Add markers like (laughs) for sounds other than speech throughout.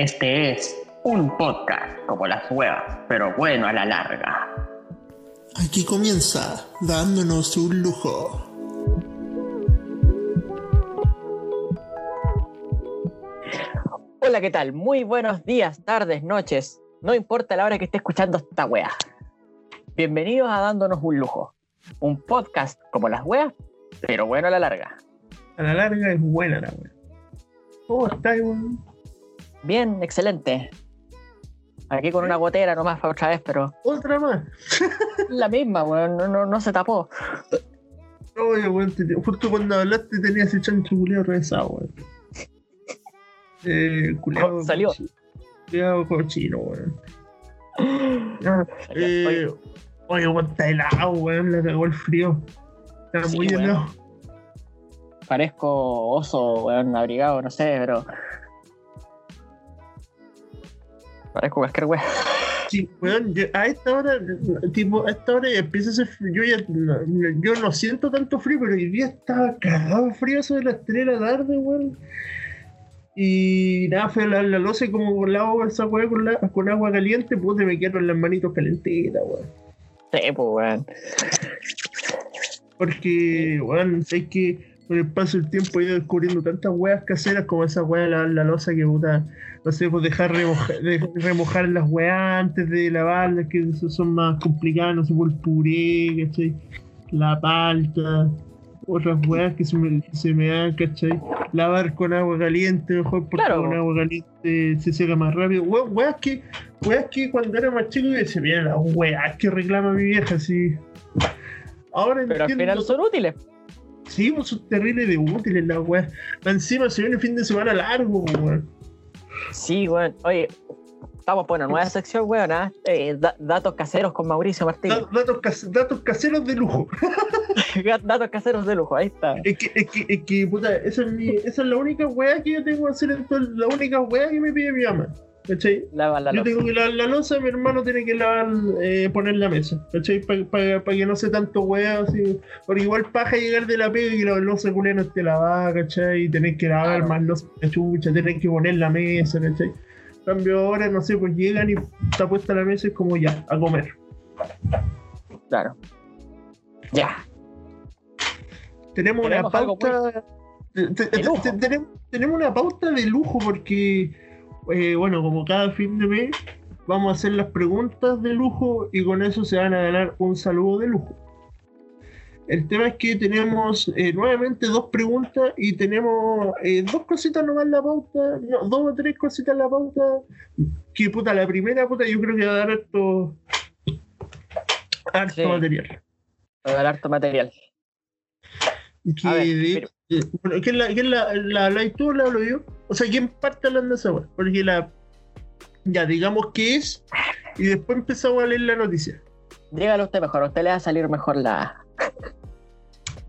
Este es un podcast como las huevas, pero bueno a la larga. Aquí comienza dándonos un lujo. Hola, ¿qué tal? Muy buenos días, tardes, noches. No importa la hora que esté escuchando esta wea. Bienvenidos a Dándonos un lujo. Un podcast como las weas, pero bueno a la larga. A la larga es buena la wea. ¿Cómo estás, weón? Bien, excelente. Aquí con una gotera nomás para otra vez, pero Otra más. (laughs) la misma, weón, no, no, no se tapó. Oye, weón, justo cuando hablaste tenía ese chancho culiao rezado, weón. Eh, culiao. (laughs) Salió. Culiao cochino, weón. Eh, oye, weón, está helado, weón, le cagó el frío. Está Sí, muy helado. Parezco oso, weón, abrigado, no sé, pero. Parezco cualquier weón. Sí, weón, yo- a esta hora, tipo, a esta hora empieza a hacer frío. Yo, ya, no, yo no siento tanto frío, pero hoy día estaba cagado frío eso de las 3 de la tarde, weón. Y nada, fue la, la loza y como con la agua, esa weá con, la- con agua caliente, pude me quedaron las manitos calentitas, weón. Sí, pues, weón. Porque, weón, es que con el paso del tiempo he ido descubriendo tantas weas caseras como esa wea de lavar la loza que puta, no sé, pues dejar remojar, de- remojar las weas antes de lavarlas, que son más complicadas, no sé, por el puré, ¿cachai? La palta, otras weas que se me, se me dan, ¿cachai? Lavar con agua caliente, mejor porque Claro. con agua caliente se seca más rápido. We- Weas que, weas que cuando era más chico decía, mira las weas que reclama mi vieja, así. Ahora Pero al final son útiles. Sí, pues son terribles de útiles las weas. Encima se viene el fin de semana largo, pues, weón. Sí, weón. Oye, estamos por una nueva sección, weón, ¿ah? Eh, da- datos caseros con Mauricio Martín. Da- Datos, cas- datos caseros de lujo. (laughs) datos caseros de lujo, ahí está. Es que, es que, es que, puta, esa es, mi, esa es la única wea que yo tengo que hacer en todo, la única wea que me pide mi mamá. ¿Cachai? Lava la Yo tengo que lavar la loza, mi hermano tiene que lavar, eh, poner la mesa, ¿cachai? Para que no sea tanto wea, así. Porque igual paja llegar de la pega y que la loza culia no esté lavada, ¿cachai? Y tener que lavar Claro. más loza de chucha, tener que poner la mesa, ¿cachai? En cambio ahora, no sé, pues llegan y está puesta la mesa y es como ya, a comer. Claro. Ya. Tenemos una Tenemos pauta. te- te- de lujo. te- tenemos, tenemos una pauta de lujo porque, eh, bueno, como cada fin de mes, vamos a hacer las preguntas de lujo y con eso se van a ganar un saludo de lujo. El tema es que tenemos eh, nuevamente dos preguntas y tenemos eh, dos cositas nomás en la pauta, no, dos o tres cositas en la pauta. Que puta, la primera puta, yo creo que va a dar harto, harto Sí. material. Para dar harto material. Que A ver, de- ¿quién la, quién la, la habláis tú o la hablo yo? O sea, ¿quién parte hablando de esa weá? Porque la. Ya, digamos que es. Y después empezamos a leer la noticia. Dígalo usted mejor, a usted le va a salir mejor la.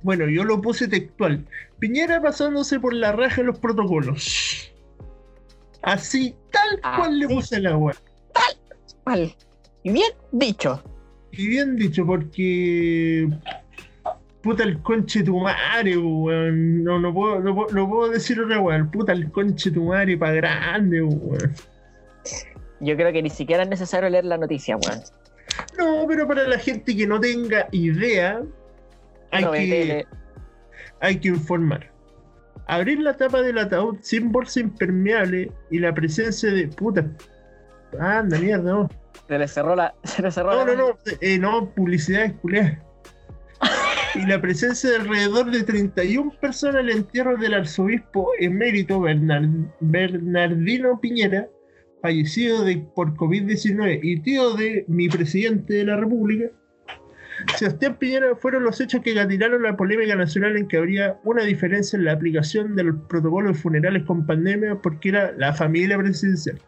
Bueno, yo lo puse textual. Piñera pasándose por la raja de los protocolos. Así, tal cual le puse la weá. Mal. Y bien dicho. Y bien dicho, porque. Puta el conche tu madre, weón. No, no, puedo, no, puedo, no puedo decir otra weón. Puta el conche tu madre pa' grande, weón. Yo creo que ni siquiera es necesario leer la noticia, weón. No, pero para la gente que no tenga idea, hay, No, que, vete, hay que informar. Abrir la tapa del ataúd sin bolsa impermeable y la presencia de. Puta. Anda, mierda, no. Se le cerró la. (laughs) Se le cerró No, la no, no. eh, no, publicidad culiadas. Y la presencia de alrededor de 31 personas el entierro del arzobispo emérito Bernard- Bernardino Piñera, fallecido de, por COVID-19 y tío de mi presidente de la República, Sebastián Piñera fueron los hechos que gatinaron la polémica nacional en que habría una diferencia en la aplicación del protocolo de funerales con pandemia porque era la familia presidencial.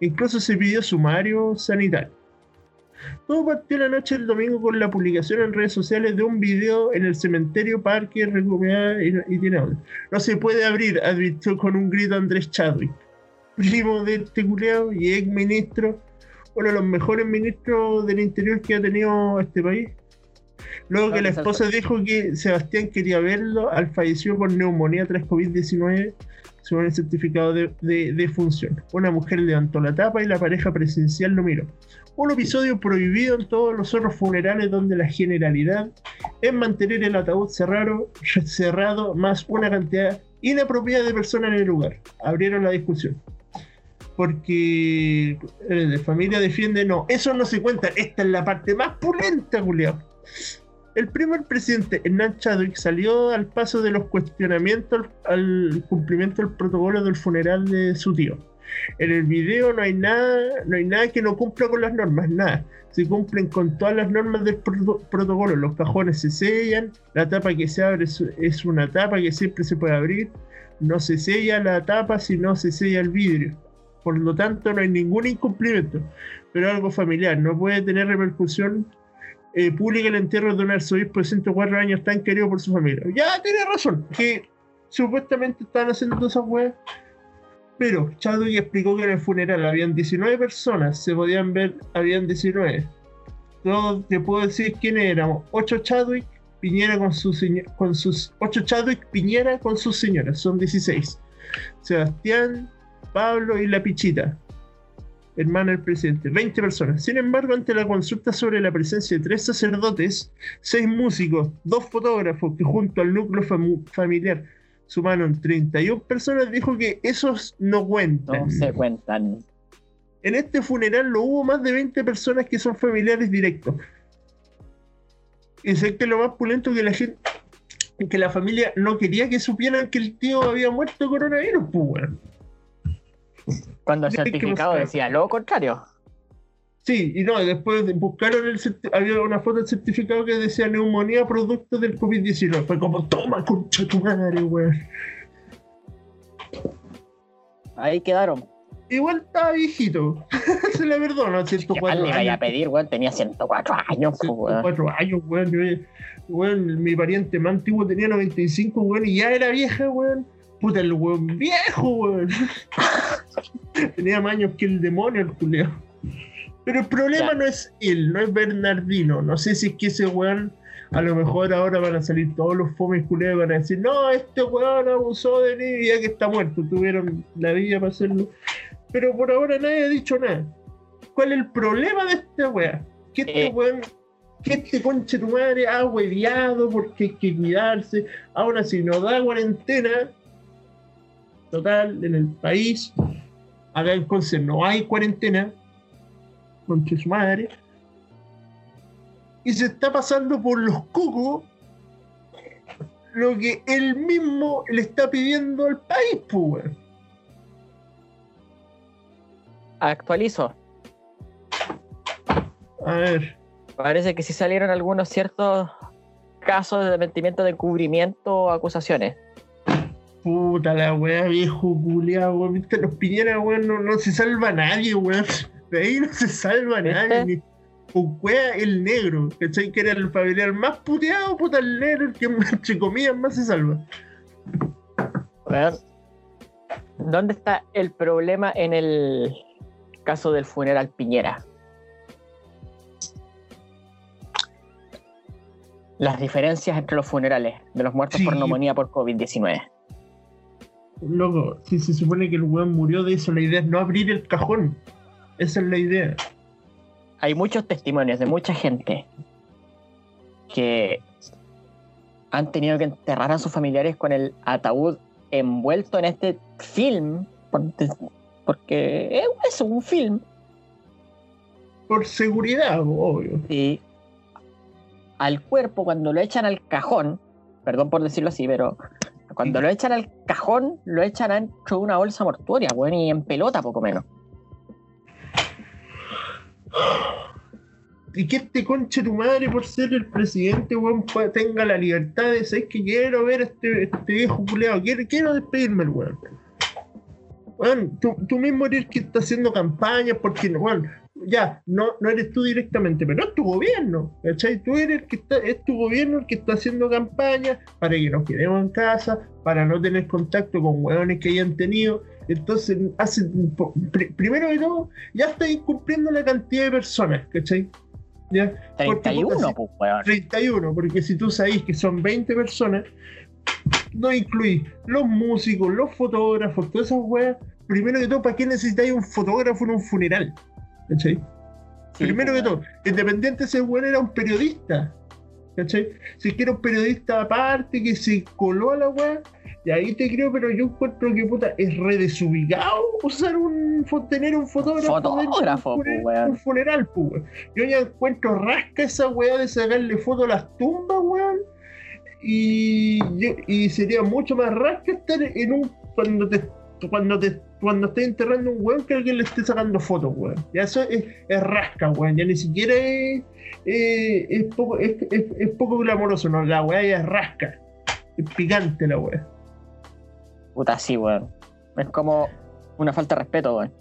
Incluso se pidió sumario sanitario. Todo partió la noche del domingo con la publicación en redes sociales de un video en el cementerio Parque Recomendada y, y tiene audio. No se puede abrir, advirtió con un grito Andrés Chadwick, primo de este culeado y ex ministro, uno de los mejores ministros del interior que ha tenido este país. Luego que la esposa dijo que Sebastián quería verlo, al falleció por neumonía tras COVID-19, según el certificado de, de, de función. Una mujer levantó la tapa y la pareja presencial lo miró. Un episodio prohibido en todos los otros funerales donde la generalidad es mantener el ataúd cerrado, cerrado más una cantidad inapropiada de personas en el lugar. Abrieron la discusión. Porque eh, de familia defiende, no, eso no se cuenta, esta es la parte más pulenta, Julián. El primer presidente, Hernán Chadwick, salió al paso de los cuestionamientos al cumplimiento del protocolo del funeral de su tío. En el video no hay nada, no hay nada que no cumpla con las normas, nada. Se cumplen con todas las normas del proto- protocolo. Los cajones se sellan, la tapa que se abre es, una tapa que siempre se puede abrir. No se sella la tapa si no se sella el vidrio. Por lo tanto, no hay ningún incumplimiento. Pero algo familiar, no puede tener repercusión eh, pública el entierro de un arzobispo de 104 años tan querido por su familia. Ya tiene razón, que supuestamente estaban haciendo todas esas weas. Pero Chadwick explicó que en el funeral habían 19 personas, se podían ver, habían 19. Todos te puedo decir quiénes éramos. 8 Chadwick, Piñera con sus seño- con sus 8 Chadwick, Piñera con sus señoras, son 16. Sebastián, Pablo y la Pichita, hermana del presidente, 20 personas. Sin embargo, ante la consulta sobre la presencia de tres sacerdotes, seis músicos, dos fotógrafos que junto al núcleo familiar sumaron 31 personas, dijo que esos no cuentan. No se cuentan. En este funeral lo hubo más de 20 personas que son familiares directos. Y sé que lo más pulento que la gente, que la familia no quería que supieran que el tío había muerto de coronavirus, pues weón. Cuando el certificado decía lo contrario. Sí, y no, después de- buscaron el había una foto del certificado que decía neumonía producto del COVID-19. Fue como, toma, concha tu madre, weón. Ahí quedaron. Igual estaba viejito. (laughs) Se le perdona, ¿Qué 104 mal le vaya a años. pedir, weón? Tenía 104 años, pues, weón. 104 años, weón. Weón, Mi pariente más antiguo tenía 95, weón, y ya era vieja, weón. Puta, el weón viejo, weón. (laughs) tenía más años que el demonio, el culeo. Pero el problema no es él, no es Bernardino. No sé si es que ese weón, a lo mejor ahora van a salir todos los fomes culeos y van a decir, no, este weón abusó de mí y ya que está muerto. Tuvieron la vida para hacerlo. Pero por ahora nadie ha dicho nada. ¿Cuál es el problema de esta weá? Que este Eh. weón, que este conche tu madre ha hueviado porque hay que cuidarse. Aún así, no da cuarentena total en el país. Acá en Conce no hay cuarentena. Conche su madre. Y se está pasando por los cucos lo que él mismo le está pidiendo al país, pues, weón. Actualizo. A ver. Parece que sí salieron algunos ciertos casos de desmentimiento de encubrimiento o acusaciones. Puta la weá, viejo culiao, weón. Viste, los piñeras, weón, no, no se salva nadie, weón. De ahí no se salva nadie. Ni el negro, ¿cachai? Que era el familiar más puteado, puta el negro, el que (laughs) entre comillas más se salva. Weón, ¿Dónde está el problema en el caso del funeral Piñera? Las diferencias entre los funerales de los muertos por neumonía por COVID-19. Loco, si se supone que el weón murió de eso, la idea es no abrir el cajón. Esa es la idea. Hay muchos testimonios de mucha gente que han tenido que enterrar a sus familiares con el ataúd envuelto en este film, por- porque es es un film, Por seguridad, obvio. y al cuerpo cuando lo echan al cajón, perdón por decirlo así, pero cuando lo echan al cajón, lo echan dentro de una bolsa mortuoria, bueno, y en pelota poco menos. (gasps) Y que este conche tu madre, por ser el presidente, weón, tenga la libertad de decir que quiero ver a este, este viejo culeado, quiero, quiero despedirme weón. Weón, tú, tú mismo eres que está haciendo campañas porque, weón, ya, no, no eres tú directamente, pero es tu gobierno, ¿cachai? Tú eres el que está, es tu gobierno el que está haciendo campañas para que nos quedemos en casa, para no tener contacto con weones que hayan tenido. Entonces, hace, pri- primero de todo, ya está incumpliendo la cantidad de personas, ¿cachai? ¿Ya? Porque, puta, 31, si- pues, weón. 31, porque si tú sabes que son 20 personas, no incluís los músicos, los fotógrafos, todas esas weas. Primero que todo, ¿para qué necesitáis un fotógrafo en un funeral? ¿Cachai? Sí, Primero pues, weón. todo, independiente ese weón era un periodista. ¿Cachai? Si era un periodista aparte que se coló a la wea, y ahí te creo, pero yo encuentro que puta, es re desubicado usar un tener un fotógrafo. de un Fotógrafo, funeral- un funeral, pues. Yo ya encuentro rasca esa weá de sacarle fotos a las tumbas, weón. Y, y sería mucho más rasca estar en un. cuando te. Cuando te. cuando estés enterrando un weón que alguien le esté sacando fotos, weón. Ya eso es, es rasca, weón. Ya ni siquiera es. eh, es, poco, es, es- poco glamoroso, no. La weá ya es rasca. Es picante la weá. Puta, sí, weón. Es como una falta de respeto, weón.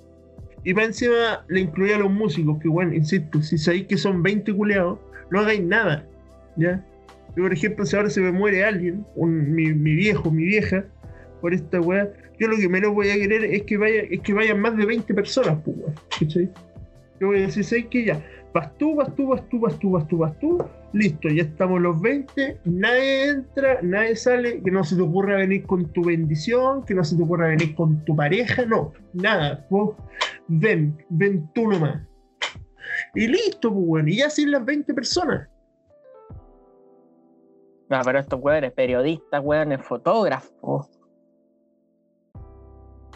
Y para encima le incluía a los músicos, que bueno, insisto, si sabéis que son 20 culeados, no hagáis nada. ¿Ya? Yo, por ejemplo, si ahora se me muere alguien, un- mi, mi viejo, mi vieja, por esta weá, yo lo que menos voy a querer es que vaya, es que vayan más de 20 personas, pues. ¿Cachai? Yo voy a decir, ¿sabes qué? Ya, vas tú, vas tú, vas tú, vas tú, vas tú, vas tú, listo, ya estamos los 20, nadie entra, nadie sale, que no se te ocurra venir con tu bendición, que no se te ocurra venir con tu pareja, no, nada, vos ven, ven tú nomás. Y listo, pues y ya sin las 20 personas. No, pero estos weones, periodistas, weones, fotógrafos.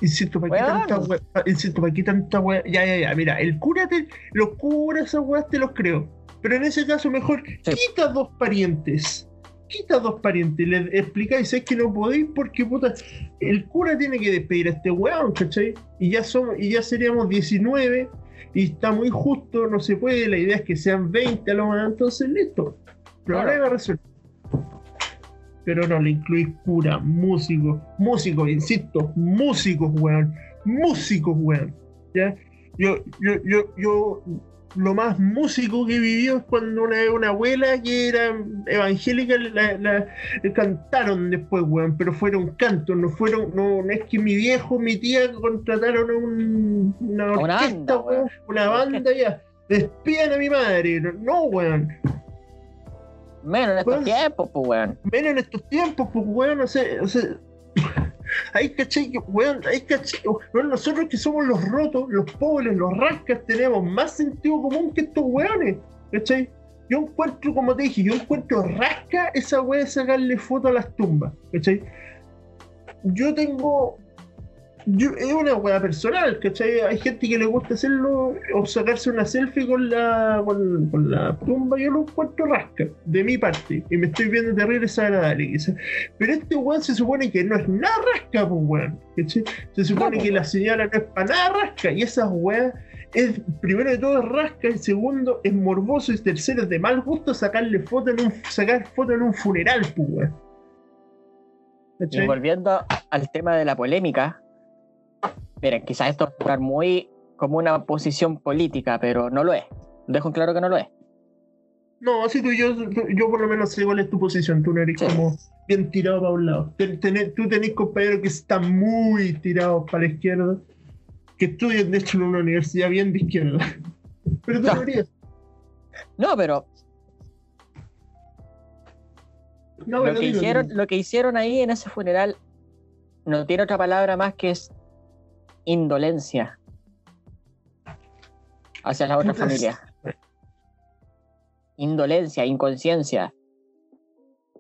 Insisto, ¿para qué tanta pa- Insisto, ¿para qué tanta wea? Ya, ya, ya, mira, el cura, te, los curas, esas weas te los creo. Pero en ese caso, mejor quita dos parientes. Quita dos parientes. Le explicáis, es que no podéis porque, puta, el cura tiene que despedir a este weón, ¿cachai? Y ya, somos, y ya seríamos 19 y está muy justo, no se puede. La idea es que sean 20 a lo más, entonces listo. Problema resuelto. Pero no, le incluís cura, músicos, músicos, insisto, músicos, weón, músicos, weón. ¿Ya? Yo, yo, yo, yo, lo más músico que vivió es cuando una, una abuela que era evangélica la, la- la cantaron después, weón, pero fueron cantos, no fueron, no, no es que mi viejo, mi tía contrataron a un- una Una orquesta, banda, weón, una banda ya. Despidan a mi madre, no, weón. Menos en estos Weón. tiempos, pues, weón. menos en estos tiempos, pues, weón, o sea, o sea, (laughs) ahí caché, que, weón, ahí caché, weón, nosotros que somos los rotos, los pobres, los rascas, tenemos más sentido común que estos weones, ¿cachai? Yo encuentro, como te dije, yo encuentro rasca esa weá de sacarle foto a las tumbas, ¿cachai? Yo tengo. Yo, es una weá personal, ¿cachai? Hay gente que le gusta hacerlo o sacarse una selfie con la, con, con la tumba, yo lo encuentro rasca, de mi parte, y me estoy viendo terrible desagradable, quizás. Pero este weón se supone que no es nada rasca, pues weón, ¿cachai? Se supone No, que pues, la señora no es para nada rasca, y esas weas es, primero de todo es rasca, y segundo es morboso, y tercero es de mal gusto sacarle foto en un, sacar foto en un funeral, pues weón. Y volviendo al tema de la polémica, miren, quizás esto va a sonar muy como una posición política, pero no lo es. Dejo en claro que no lo es. No, así tú y yo, yo por lo menos sé cuál es tu posición. Tú no eres Sí. como bien tirado para un lado. Ten- tú tenés compañeros que están muy tirados para la izquierda, que estudian de hecho en una universidad bien de izquierda. (laughs) Pero tú Ya. deberías. No, pero No, lo pero que, dilo, hicieron, dilo. lo que hicieron ahí en ese funeral no tiene otra palabra más que es indolencia hacia la otra familia. Indolencia, inconsciencia.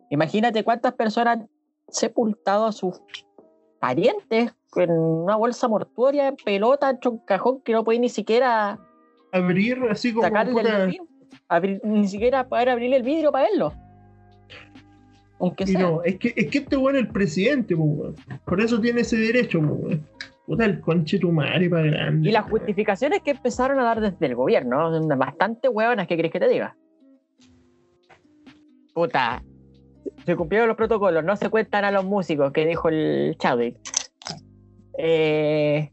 Imagínate cuántas personas han sepultado a sus parientes en una bolsa mortuoria, en pelota, en un cajón que no puede ni siquiera Abrir así como. puta, vidrio, abrir- ni siquiera poder abrirle el vidrio para verlo. Aunque y sea. no, es que, es que este es el presidente, pues. Por eso tiene ese derecho, pues. Puta, el conche tu madre para grande. Y las justificaciones que empezaron a dar desde el gobierno son bastante hueonas, ¿qué querés que te diga? Puta, se cumplieron los protocolos, no se cuentan a los músicos, que dijo el Chadwick. Eh,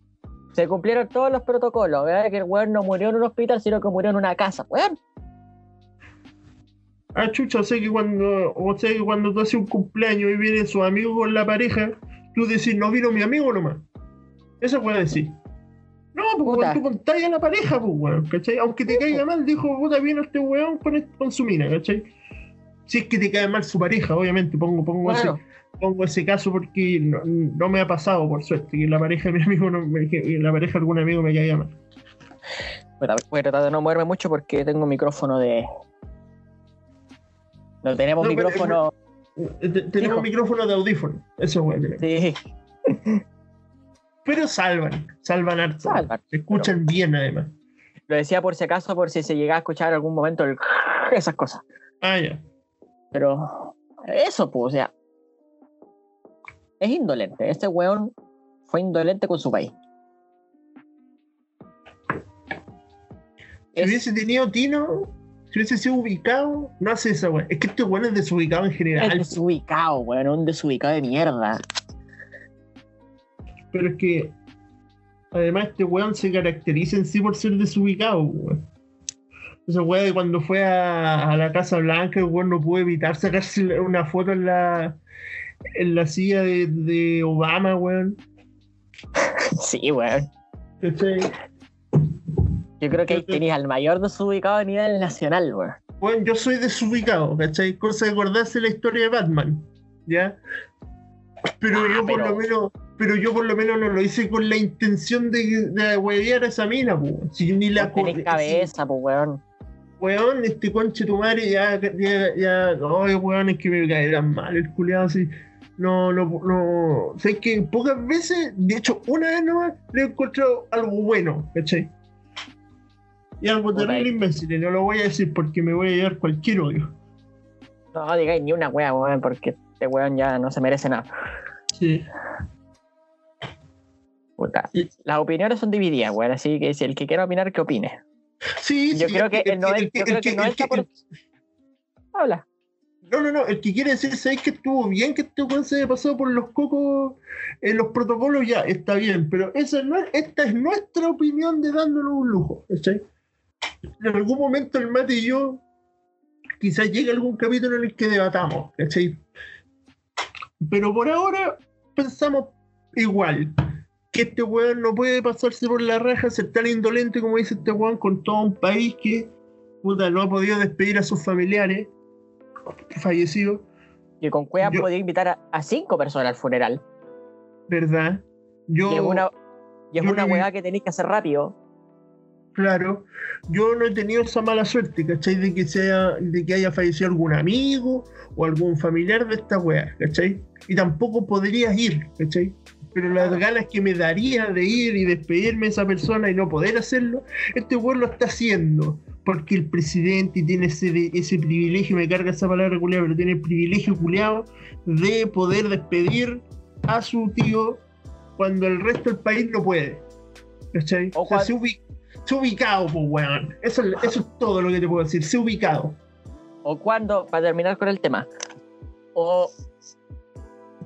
se cumplieron todos los protocolos, ¿verdad? Que el weón no murió en un hospital, sino que murió en una casa. Weón, Ah, chucha, sea que cuando, o sea que cuando tú haces un cumpleaños y viene su amigo con la pareja, tú decís, no vino mi amigo nomás. Eso puede decir. No, pues weón, tú contáis a la pareja, pues weón, ¿cachai? Aunque te caiga mal, dijo, puta, vino este weón con, este- con su mina, ¿cachai? Si es que te cae mal su pareja, obviamente, pongo, pongo, Bueno, ese, pongo ese caso porque no, no me ha pasado, por suerte, que la pareja de mi amigo, no, que la pareja de algún amigo me caiga mal. puta, voy a tratar de no moverme mucho porque tengo un micrófono de. No tenemos No, pero- micrófono. Eh, te- Tenemos Hijo. micrófono de audífono, eso weón. Sí, Pero salvan, salvan harto. Salvan, Se escuchan bien además. lo decía por si acaso, por si se llegaba a escuchar en algún momento el (laughs) esas cosas. Ah, ya. Pero eso, pues, o sea, es indolente. Este weón fue indolente con su país. Si Es- hubiese tenido Tino, si hubiese sido ubicado, no hace esa weón. Es que este weón es desubicado en es general. desubicado, weón, un desubicado de mierda. Pero es que además este weón se caracteriza en sí por ser desubicado, weón. Esa weón de cuando fue a, a la Casa Blanca, el weón no pudo evitar sacarse una foto en la en la silla de, de Obama, weón. (laughs) Sí, weón. ¿Cachai? Yo creo que ahí Yo te- tenías al mayor desubicado a nivel nacional, weón. Weón, yo soy desubicado, ¿cachai? Cosa de acordarse la historia de Batman, ¿ya? Pero Ah, yo por pero- lo menos, pero yo por lo menos no lo hice con la intención de, de huevear a esa mina, pues. Si yo ni la tenés cabeza, pues, weón. weón, este conche tu madre ya, ya, weón, es que me caerán mal el culiado así. No, no, no. O sea, es que pocas veces, de hecho, una vez nomás le he encontrado algo bueno, ¿cachai? Y algo terrible imbécil, y no lo voy a decir porque me voy a llevar cualquier odio. No digáis ni una wea, weón, porque este weón ya no se merece nada. Sí. Puta. Las opiniones son divididas, weón, así que si el que quiera opinar, que opine. Sí, Yo sí, creo que el, el yo creo que el el 90%. Habla. No, no, no, el que quiere decir, ¿sabes que estuvo bien que este weón se haya pasado por los cocos en los protocolos? Ya, está bien, pero esa no es, esta es nuestra opinión de dándonos un lujo, ¿cachai? En algún momento el mate y yo, quizás llegue algún capítulo en el que debatamos, ¿cachai? Pero por ahora pensamos igual, que este weón no puede pasarse por la raja, ser tan indolente como dice este weón con todo un país que, puta, no ha podido despedir a sus familiares fallecidos. Que con cueva Yo- podía invitar a, a cinco personas al funeral. ¿verdad? Yo, Y es una, y es una weá que tenéis que hacer rápido. claro, yo no he tenido esa mala suerte, ¿cachai? De que, sea, de que haya fallecido algún amigo o algún familiar de esta wea, ¿cachai? Y tampoco podrías ir, ¿cachai? Pero las ganas que me daría de ir y despedirme de esa persona y no poder hacerlo, este weón lo está haciendo. Porque el presidente tiene ese, ese privilegio, me carga esa palabra culiada, pero tiene el privilegio culiado de poder despedir a su tío cuando el resto del país no puede. ¿Cachai? O sea, se, ubi- se ubicado, pues, weón. Eso, es- eso es todo lo que te puedo decir, se ubicado. O cuando, para terminar con el tema, o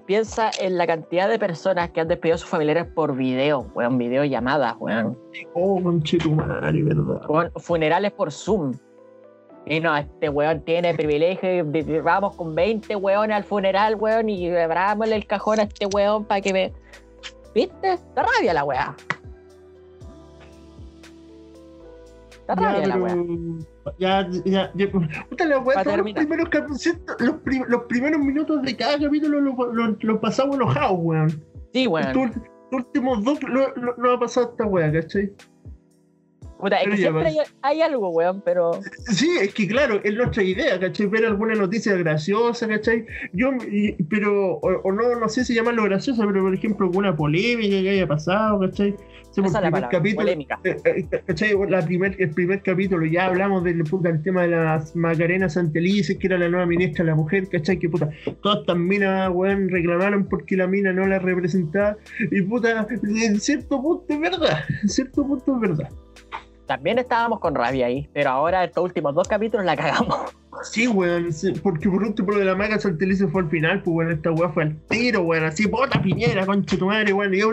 piensa en la cantidad de personas que han despedido a sus familiares por video, weón, videollamadas, weón. Oh, conchetumare, verdad. Weón, funerales por Zoom. Y no, este weón tiene privilegio. Vamos con 20 weones al funeral, weón, y abrámosle el cajón a este weón para que me. ¿Viste? Da rabia la weá. Da Ya, rabia la pero-. Ya, ya, ya. Puta la weá, Pa' todos los primeros, los, prim- los primeros minutos de cada capítulo los lo, lo pasamos enojados, weón. Sí, weón. Los últimos dos lo, lo, lo ha pasado esta weá, ¿cachai? Puta, es que siempre hay, hay algo, weón, pero. Sí, es que claro, es nuestra idea, ¿cachai? Ver alguna noticia graciosa, ¿cachai? Yo, y- pero, o, o no, no sé si llamarlo graciosa, pero por ejemplo, alguna polémica que haya pasado, ¿cachai? Por Esa es la primer palabra, capítulo, polémica. eh, eh, ¿cachai? La primer, el primer capítulo, ya hablamos del, puta, el tema de las Macarena Santelices, que era la nueva ministra de la mujer, ¿cachai? Que puta, todas estas minas, weón, reclamaron porque la mina no la representaba, y puta, en cierto punto es verdad, en cierto punto es verdad. También estábamos con rabia ahí, pero ahora estos últimos dos capítulos la cagamos. (laughs) Sí, weón, sí, porque por último lo de la maga Santelice fue al final, pues weón, esta weá fue al tiro, weón, así, bota piñera, concha tu madre, weón. yo,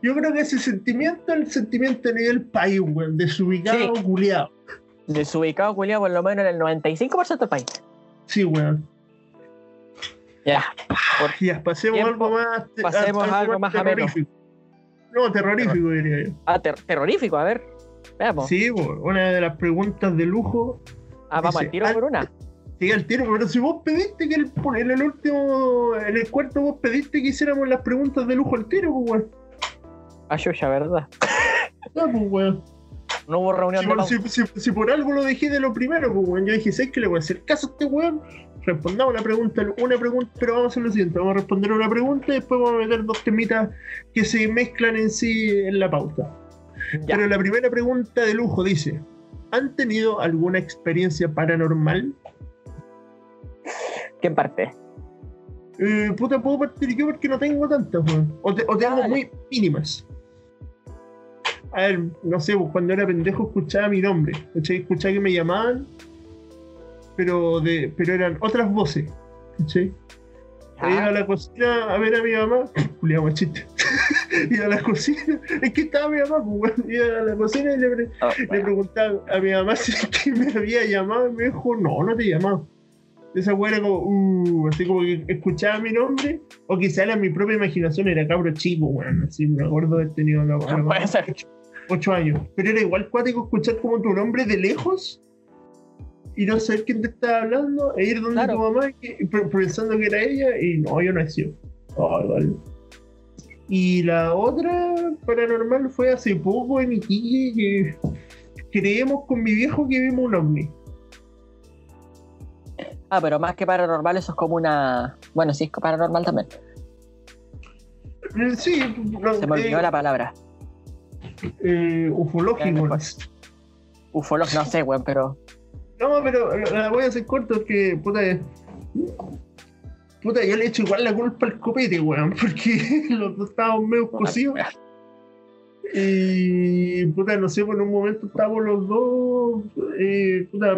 yo creo que ese sentimiento es el sentimiento a nivel país, weón, desubicado, Sí. culiado. Desubicado, culiado, por lo menos en el 95% del país. Sí, weón. Ya. Ya, pasemos Tiempo, algo más. pasemos a algo más terrorífico. No, terrorífico diría yo. Ah, ter- terrorífico, a ver. Veamos. Sí, una de las preguntas de lujo. ah, vamos dice, al tiro por una. Sí, al tiro, pero si vos pediste que el- en el último, en el cuarto vos pediste que hiciéramos las preguntas de lujo al tiro, pues weón. Ah, chucha, ¿verdad? Ya, pues weón. No hubo reunión Si de por, pauta. si- si- si por algo lo dejé de lo primero, pues weón. Yo dije, ¿sabes que le voy a hacer caso a este weón? Respondamos la pregunta, una pregunta, pero vamos a hacer lo siguiente, vamos a responder una pregunta y después vamos a meter dos temitas que se mezclan en sí en la pauta. Ya. Pero la primera pregunta de lujo dice: ¿Han tenido alguna experiencia paranormal? ¿Quién parte? Eh, puta, puedo partir yo porque no tengo tantas, weón. O, te- o tengo muy mínimas. A ver, no sé, cuando era pendejo escuchaba mi nombre. ¿cachai? Escuchaba que me llamaban, pero de pero eran otras voces. ¿cachai? Ah. Iba a la cocina a ver a mi mamá. (laughs) Julián machiste. (laughs) Iba a la cocina. Es que estaba mi mamá, pues, weón. Iba a la cocina y le, pre- Oh, le bueno. preguntaba a mi mamá (laughs) si es que me había llamado y me dijo, no, no te he llamado. Esa weá era como, uh, así como que escuchaba mi nombre, o quizá era mi propia imaginación, era cabro chico, weón, así me acuerdo de haber tenido la, la- Puede ser. ocho, ocho años. Pero era igual cuático escuchar como tu nombre de lejos y no saber quién te estaba hablando, e ir donde Claro. tu mamá que- pensando que era ella, y no, yo no he sido. Oh, igual. Y la otra paranormal fue hace poco en Iquique que creemos con mi viejo que vimos un ovni. Ah, pero más que paranormal, eso es como una. Bueno, sí, es paranormal también. Sí, no, Se me olvidó eh, la palabra. eh, ufológico. Después. Ufolog, no sé, weón, pero. No, pero la voy a hacer corto que, puta, eh, puta, yo le echo igual la culpa al copete, weón, (laughs) porque los dos estábamos medio cosidos. Y, puta, no sé, por un momento estábamos los dos, eh, puta,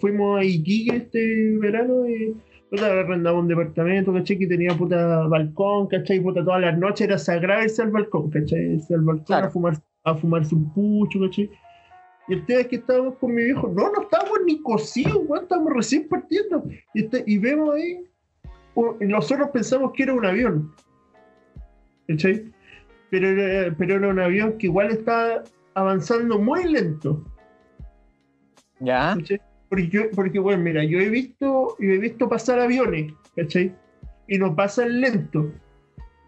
fuimos a Iquique este verano y, puta, arrendamos un departamento, ¿cachai? Que tenía, puta, balcón, ¿cachai? Puta, todas las noches era sagrado irse al balcón, ¿cachai? Irse al balcón Claro. a, fumar, a fumarse un pucho, ¿cachai? Y el tema es que estábamos con mi viejo, no, no estábamos ni cocidos, weón, estábamos recién partiendo. Y, este- y vemos ahí, nosotros pensamos que era un avión. ¿Cachai? Pero era, pero era un avión que igual estaba avanzando muy lento. ¿Ya? ¿cachai? Porque, yo- porque, bueno, mira, yo he visto, yo he visto pasar aviones, ¿cachai? Y no pasan lento.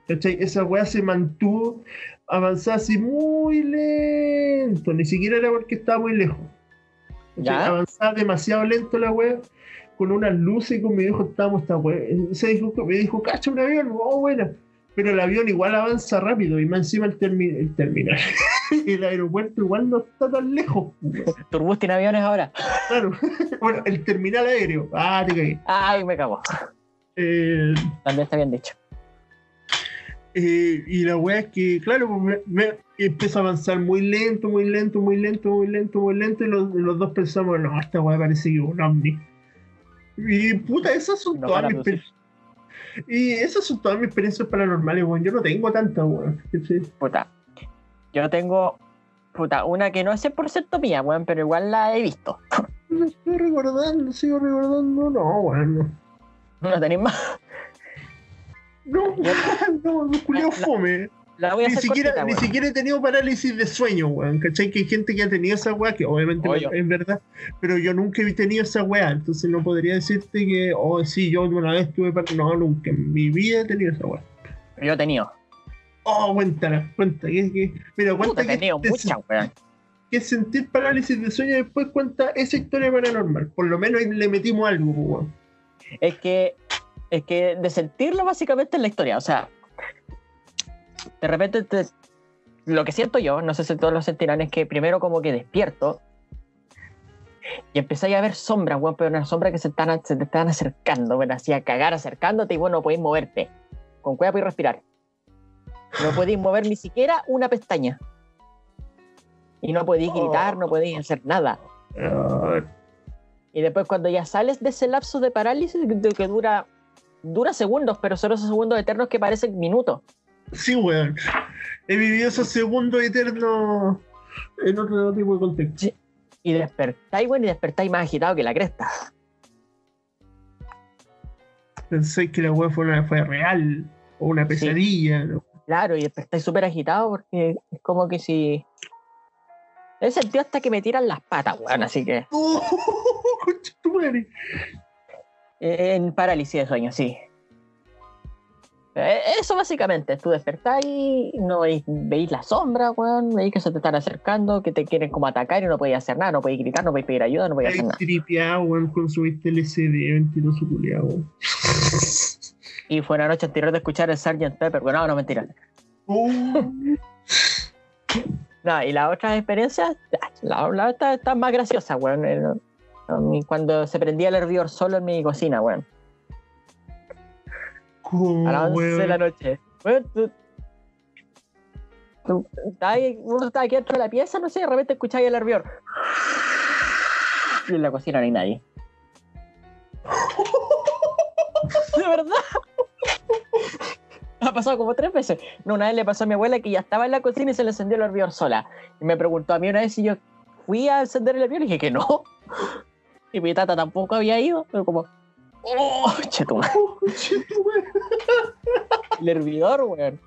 ¿Cachai? Esa weá se mantuvo avanzada así muy lento. Ni siquiera era porque estaba muy lejos. ¿Ya? Avanzaba demasiado lento la weá. Con unas luces y con mi viejo estábamos esta weá. Se dijo, me dijo, cacha un avión, oh buena. Pero el avión igual avanza rápido y más encima el, termi- el terminal. (laughs) el aeropuerto igual no está tan lejos. (laughs) Turbus tiene aviones ahora. Claro. (laughs) bueno, el terminal aéreo. Ah, te caí. Ay, me cago. Eh, También está bien dicho. Eh, y la wea es que, claro, pues, me, me- empezó a avanzar muy lento, muy lento, muy lento, muy lento, muy lento. Y los, los dos pensamos, no, esta wea parece que un ovni. Y puta, esas son No todas mis Y esas son todas mis experiencias paranormales, weón. Yo no tengo tantas, weón. Puta. Yo tengo. Puta, una que no es 100% mía, weón, pero igual la he visto. (laughs) No estoy recordando, sigo recordando. No, weón. No, ¿No tenéis más? No, no, La- fome. La voy a Ni hacer siquiera, cortita, ni weón. siquiera he tenido parálisis de sueño, weón. ¿Cachai? Que hay gente que ha tenido esa weá, que obviamente es verdad, pero yo nunca he tenido esa weá, entonces no podría decirte que, oh, sí, yo una vez tuve par- No, nunca en mi vida he tenido esa weá. Yo he tenido. Oh, cuéntala, cuenta, que, que, mira, Puta, cuenta he que, tenido muchas, weón. que sentir parálisis de sueño y después cuenta esa historia paranormal. Por lo menos le metimos algo, weón. Es que. Es que de sentirlo básicamente en la historia. O sea. De repente te- lo que siento yo, no sé si todos lo sentirán, es que primero como que despierto. Y empezáis a ver sombras, weón, pero una sombra que se, están, se te están acercando, weón, así a cagar acercándote y bueno, no podéis moverte. Con cuidado podéis respirar. No podéis mover ni siquiera una pestaña. Y no podéis gritar, no podéis hacer nada. Ah, Y después cuando ya sales de ese lapso de parálisis que dura dura segundos, pero son esos segundos eternos que parecen minutos. sí, weón. He vivido esos segundos eternos en otro tipo de contexto. Y despertáis, bueno, y despertáis más agitado que la cresta. Pensé que la weá fue, una- fue real o una pesadilla, ¿no? Claro, y despertáis súper agitado porque es como que si. He sentido hasta que me tiran las patas, weón, así que. (laughs) ¡Oh! concha tu madre! Eh, En parálisis de sueño, sí. Eh, Eso básicamente, tú despertáis, no veis, veis la sombra, weón, veis que se te están acercando, que te quieren como atacar y no podéis hacer nada, no podéis gritar, no podéis pedir ayuda, no podéis hacer nada. tripeado, weón, con subiste LCD, mentiroso culiao, weón. Y fue una noche anterior de escuchar el Sgt. Pepper, bueno, no, no, mentira. Oh, (laughs) No, y las otras experiencias, la, la otra está más graciosa, weón. Cuando se prendía el hervidor solo en mi cocina, weón. ¿Cómo, A las 11 de la noche. Tú. tú- ahí- uno está aquí dentro de la pieza, no sé, de repente escucháis el hervidor. Y en la cocina no hay nadie. De verdad. Ha pasado como tres veces. No, una vez le pasó a mi abuela que ya estaba en la cocina y se le encendió el hervidor sola. Y me preguntó a mí una vez si yo fui a encender el hervidor y dije que no. Y mi tata tampoco había ido, pero como. ¡Oh! Chetumare. (laughs) Oh. El hervidor, weón.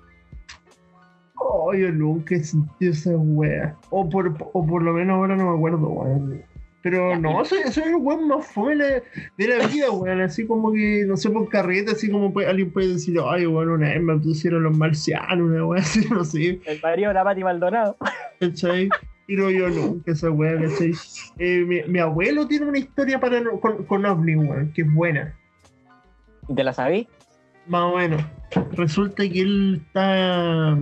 Oh, yo nunca he sentido esa wea. O por, o por lo menos ahora no me acuerdo, weón. Pero no, soy, soy el weón más fome de la, vida, weón. Así como que, no sé, por carreta, así como puede- alguien puede decir, ay, weón, una vez me pusieron los marcianos, una wea así, (laughs) no sé, El marido de la Pati Maldonado. ¿cachai? Pero yo nunca esa wea, ¿cachai? Eh, mi, mi abuelo tiene una historia para, con, con ovni, weón, que es buena. ¿Y te la sabí? Más o menos. Resulta que él está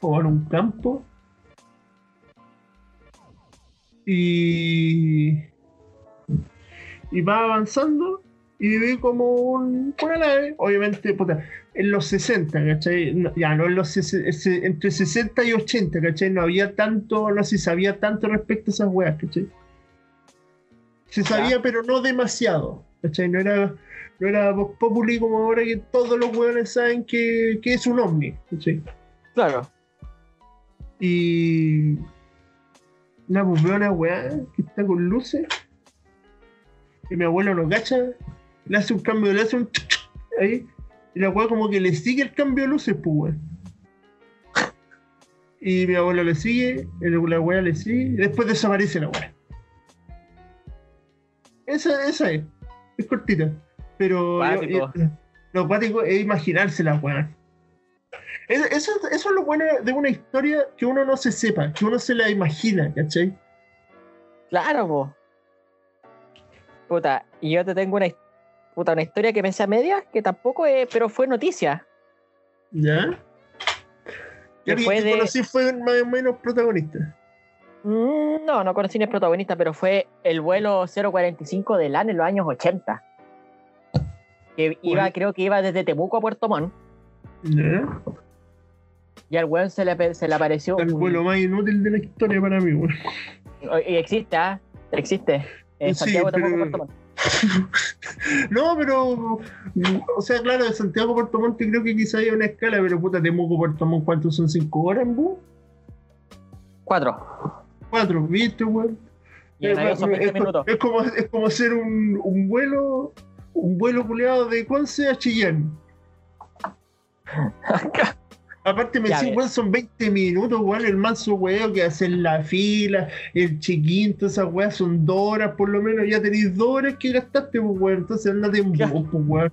como en un campo y, y va avanzando y ve como un, una nave, obviamente, puta, en los 60, ¿cachai? Ya no en los entre 60 y 80, ¿cachai? No había tanto, no se sabía tanto respecto a esas weas, ¿cachai? Se sabía, pero no demasiado, ¿cachai? No era, no era Populi como ahora que todos los weones saben que, que es un ovni, ¿cachai? Claro. Y. Una pues una weá que está con luces. Y mi abuelo no cacha. Le hace un cambio, le hace un. Ahí. Y la weá como que le sigue el cambio de luces, pues weón. Y mi abuelo le sigue, la weá le sigue, y después desaparece la weá. Esa, esa es. Es cortita. Pero. yo- Cuático. yo- lo cuático es imaginarse la weá. Es- Eso, eso es lo bueno de una historia que uno no se sepa, que uno se la imagina, ¿cachai? Claro, po. Puta, y yo te tengo una, his- puta, una historia que me sé a medias, que tampoco es, pero fue noticia. ¿Ya? Que ¿Alguien fue que de- conocí fue más o menos protagonista? Mm, No, no conocí ni el protagonista, pero fue el vuelo 045 del LAN en los años 80. Que iba, creo que iba desde Temuco a Puerto Montt. ¿Ya? Y al weón se le, se le apareció. El un- vuelo más inútil de la historia para mí, weón. Y existe, ¿ah? Existe. En Sí, Santiago, Temuco, pero- Puerto Montt. (laughs) No, pero. O sea, claro, de Santiago a Puerto Montt creo que quizá hay una escala, pero puta, Temuco Puerto Montt, ¿cuántos son? ¿Cinco horas en bus? Cuatro. Cuatro, ¿viste, weón? Y en avión son 20 es, como, es como hacer un, un vuelo. Un vuelo culeado de Conce a Chillán. (laughs) Aparte me bien. weón, son 20 minutos, weón, el manso weón que hacen la fila, el check-in, todas esas weas son dos horas por lo menos, ya tenéis dos horas que gastaste, pues, weón, entonces andate en pues, weón.